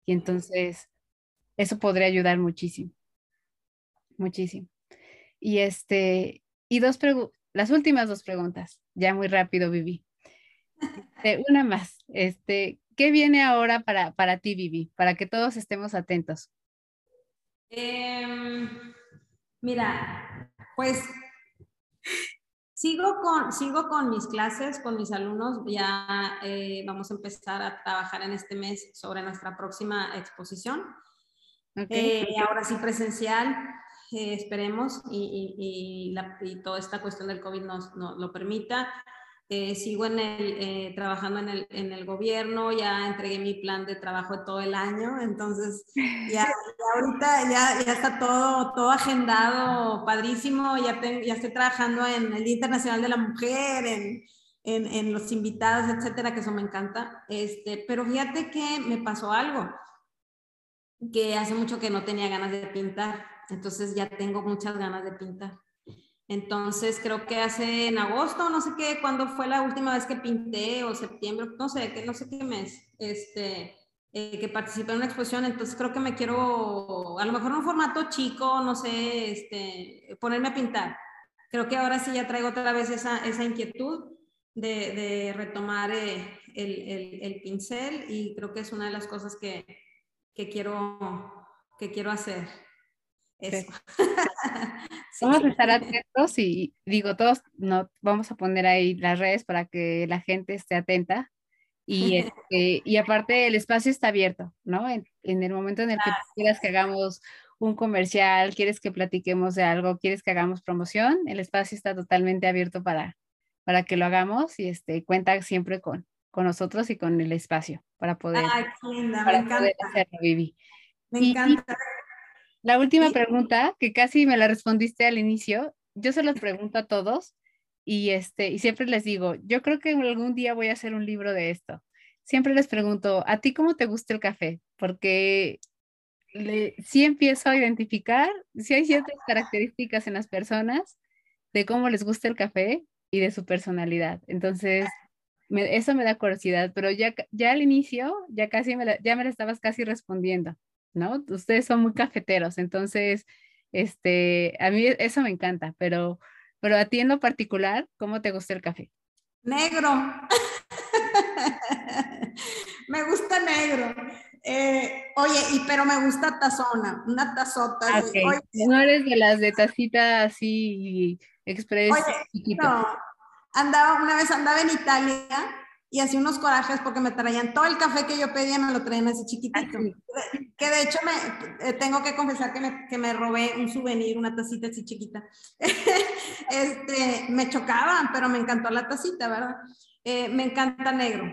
Y entonces, eso podría ayudar muchísimo, muchísimo. Y este, y dos las últimas dos preguntas, ya muy rápido, Vivi. Este, una más. Este, ¿Qué viene ahora para, para ti, Vivi? Para que todos estemos atentos. Em, mira, pues sigo con, sigo con mis clases, con mis alumnos. Ya eh, vamos a empezar a trabajar en este mes sobre nuestra próxima exposición. Eh, ahora sí presencial, eh, esperemos, y, y, toda esta cuestión del COVID nos, nos lo permita. Eh, sigo en el, eh, trabajando en el, en el, gobierno, ya entregué mi plan de trabajo todo el año, entonces ya, ahorita ya, ya, está todo, todo agendado, padrísimo, ya, ya estoy trabajando en el Día Internacional de la Mujer, en, en, en, los invitados, etcétera, que eso me encanta, este, pero fíjate que me pasó algo, que hace mucho que no tenía ganas de pintar, entonces ya tengo muchas ganas de pintar. Entonces creo que hace en agosto, no sé qué, cuándo fue la última vez que pinté o septiembre, no sé, que no sé qué mes, este, eh, que participé en una exposición, entonces creo que me quiero, a lo mejor en un formato chico, no sé, este, ponerme a pintar. Creo que ahora sí ya traigo otra vez esa, esa inquietud de, de retomar eh, el, el, el, pincel y creo que es una de las cosas que, que, quiero, que quiero hacer. Eso. Vamos a estar atentos y digo, todos no, vamos a poner ahí las redes para que la gente esté atenta. Y, este, y aparte el espacio está abierto, ¿no? En, el momento en el que quieras que hagamos un comercial, quieres que platiquemos de algo, quieres que hagamos promoción, el espacio está totalmente abierto para, para que lo hagamos y este, cuenta siempre con, con nosotros y con el espacio para poder, Ay, linda, me encanta. hacerlo, Vivi. Me encanta. La última pregunta, que casi me la respondiste al inicio, yo se las pregunto a todos y, este, y siempre les digo, yo creo que algún día voy a hacer un libro de esto. Siempre les pregunto, ¿a ti cómo te gusta el café? Porque le, sí empiezo a identificar, si hay ciertas características en las personas de cómo les gusta el café y de su personalidad. Entonces, eso me da curiosidad, pero ya, ya al inicio, ya casi me la, ya me la estabas casi respondiendo, ¿no? Ustedes son muy cafeteros, entonces, este, a mí eso me encanta, pero, pero a ti en lo particular, ¿cómo te gusta el café? Negro. me gusta negro. Eh, oye, y pero me gusta tazona, una tazota. no eres de las de tacita así express. no, andaba, una vez andaba en Italia y hacía unos corajes porque me traían todo el café que yo pedía, me lo traían así chiquitito. Que de hecho me, eh, tengo que confesar que me, que me, robé un souvenir, una tacita así chiquita. este, me chocaban, pero me encantó la tacita, ¿verdad? Eh, me encanta negro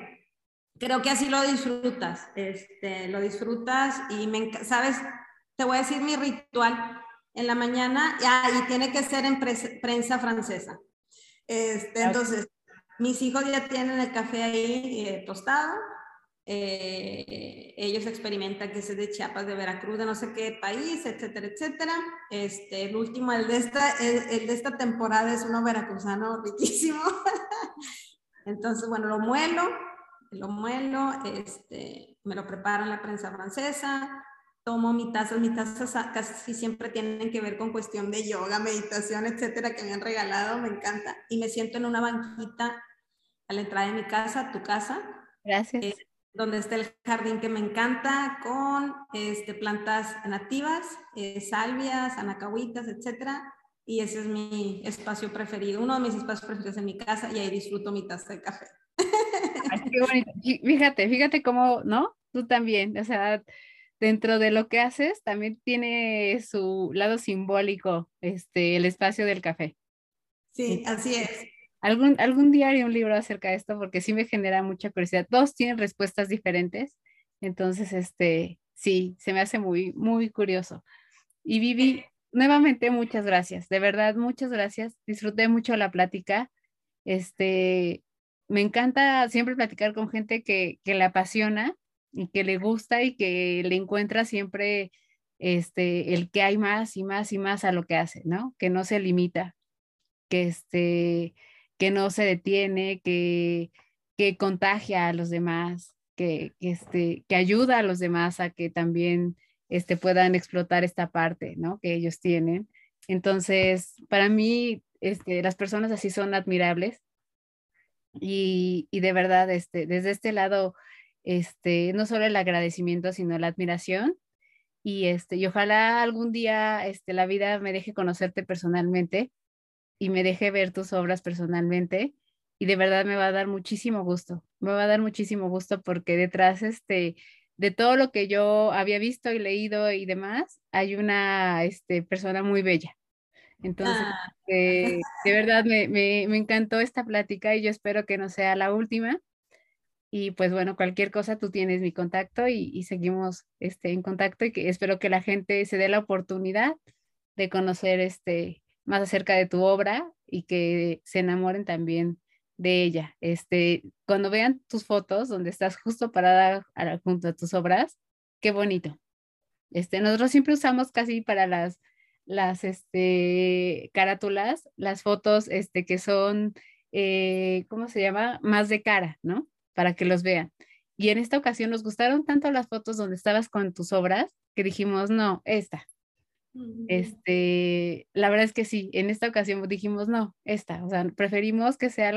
creo que así lo disfrutas, este, lo disfrutas y me, sabes, te voy a decir mi ritual en la mañana, ah, y tiene que ser en prensa francesa. Este, entonces, mis hijos ya tienen el café ahí eh, tostado, eh, ellos experimentan que es de Chiapas, de Veracruz, de no sé qué país, etcétera, etcétera. Este, el último, el de esta, el de esta temporada es uno veracruzano riquísimo. Entonces, bueno, lo muelo, lo muelo, este, me lo preparo en la prensa francesa, tomo mi taza, mis tazas casi siempre tienen que ver con cuestión de yoga, meditación, etcétera, que me han regalado, me encanta. Y me siento en una banquita a la entrada de mi casa, tu casa. Gracias. Eh, donde está el jardín que me encanta, con este, plantas nativas, eh, salvias, anacahuitas, etcétera. Y ese es mi espacio preferido, uno de mis espacios preferidos en mi casa, y ahí disfruto mi taza de café. Fíjate, fíjate cómo, ¿no? Tú también, o sea, dentro de lo que haces también tiene su lado simbólico, este, el espacio del café. Sí, así es. Algún, algún día haré un libro acerca de esto porque sí me genera mucha curiosidad. Todos tienen respuestas diferentes, entonces, este, sí, se me hace muy, muy curioso. Y Vivi, nuevamente muchas gracias, de verdad, muchas gracias. Disfruté mucho la plática. Este, me encanta siempre platicar con gente que, que le apasiona y que le gusta y que le encuentra siempre este, el que hay más y más y más a lo que hace, ¿no? Que no se limita, que, este, que no se detiene, que, que contagia a los demás, que, este, que ayuda a los demás a que también este, puedan explotar esta parte, ¿no? Que ellos tienen. Entonces, para mí, este, las personas así son admirables y, de verdad, este, desde este lado, este, no solo el agradecimiento, sino la admiración. Y, este, y ojalá algún día este, la vida me deje conocerte personalmente y me deje ver tus obras personalmente. Y de verdad me va a dar muchísimo gusto. Me va a dar muchísimo gusto porque detrás este, de todo lo que yo había visto y leído y demás, hay una este, persona muy bella. Entonces, ah. eh, de verdad me, me, me, encantó esta plática y yo espero que no sea la última. Y pues bueno, cualquier cosa, tú tienes mi contacto y, y seguimos este, en contacto y que espero que la gente se dé la oportunidad de conocer este, más acerca de tu obra y que se enamoren también de ella. Este, cuando vean tus fotos donde estás justo parada junto a tus obras, qué bonito. Este, nosotros siempre usamos casi para las las este, carátulas, las fotos este, que son, eh, ¿cómo se llama? Más de cara, ¿no? Para que los vean. Y en esta ocasión nos gustaron tanto las fotos donde estabas con tus obras que dijimos, no, esta. Este, la verdad es que sí, en esta ocasión dijimos, no, esta, o sea, preferimos que sea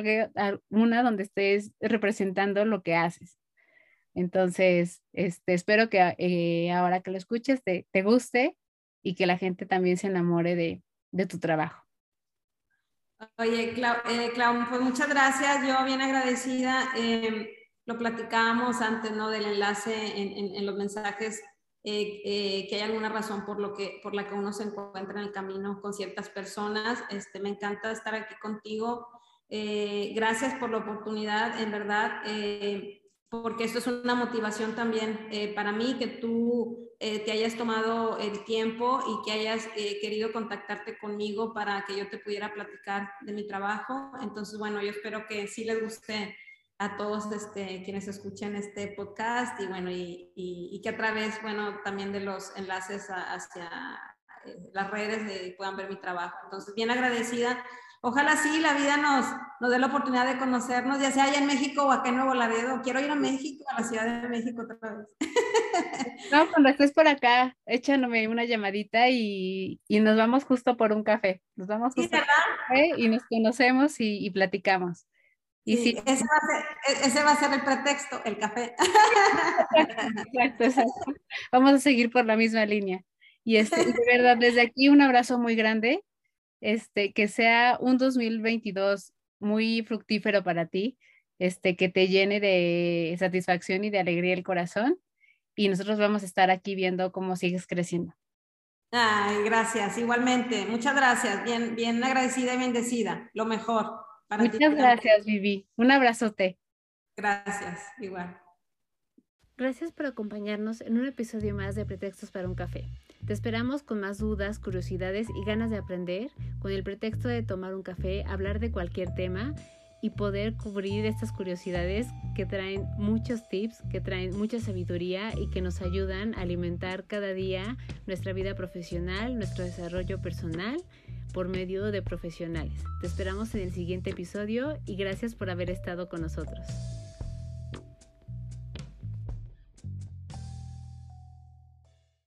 una donde estés representando lo que haces. Entonces, este, espero que eh, ahora que lo escuches te, te guste y que la gente también se enamore de, de tu trabajo. Oye, Clau, eh, Clau, pues muchas gracias, yo bien agradecida. Eh, lo platicábamos antes, ¿no? Del enlace en, en, los mensajes, eh, eh, que hay alguna razón por, lo que, por la que uno se encuentra en el camino con ciertas personas. Este, me encanta estar aquí contigo. gracias por la oportunidad, en verdad porque esto es una motivación también eh, para mí, que tú eh, te hayas tomado el tiempo y que hayas eh, querido contactarte conmigo para que yo te pudiera platicar de mi trabajo. Entonces, bueno, yo espero que sí les guste a todos este, quienes escuchen este podcast y bueno, y, y, que a través, bueno, también de los enlaces hacia las redes puedan ver mi trabajo. Entonces, bien agradecida ojalá sí la vida nos, nos dé la oportunidad de conocernos, ya sea allá en México o acá en Nuevo Laredo. Quiero ir a México, a la Ciudad de México otra vez. No, cuando estés por acá, échame una llamadita y, y, nos vamos justo por un café. Nos vamos justo por un café y nos conocemos y, y platicamos. Y sí, Ese, va ser, e, ese, va a ser, el pretexto, el café. Exacto, exacto. Vamos a seguir por la misma línea. Y este, de verdad, desde aquí un abrazo muy grande. Este, que sea un 2022 muy fructífero para ti, este, que te llene de satisfacción y de alegría el corazón. Y nosotros vamos a estar aquí viendo cómo sigues creciendo. Ay, gracias, igualmente. Muchas gracias. Bien, bien agradecida y bendecida. Lo mejor. Muchas gracias, Vivi. Un abrazote. Gracias, igual. Gracias por acompañarnos en un episodio más de Pretextos para un café. Te esperamos con más dudas, curiosidades y ganas de aprender, con el pretexto de tomar un café, hablar de cualquier tema y poder cubrir estas curiosidades que traen muchos tips, que traen mucha sabiduría y que nos ayudan a alimentar cada día nuestra vida profesional, nuestro desarrollo personal por medio de profesionales. Te esperamos en el siguiente episodio y gracias por haber estado con nosotros.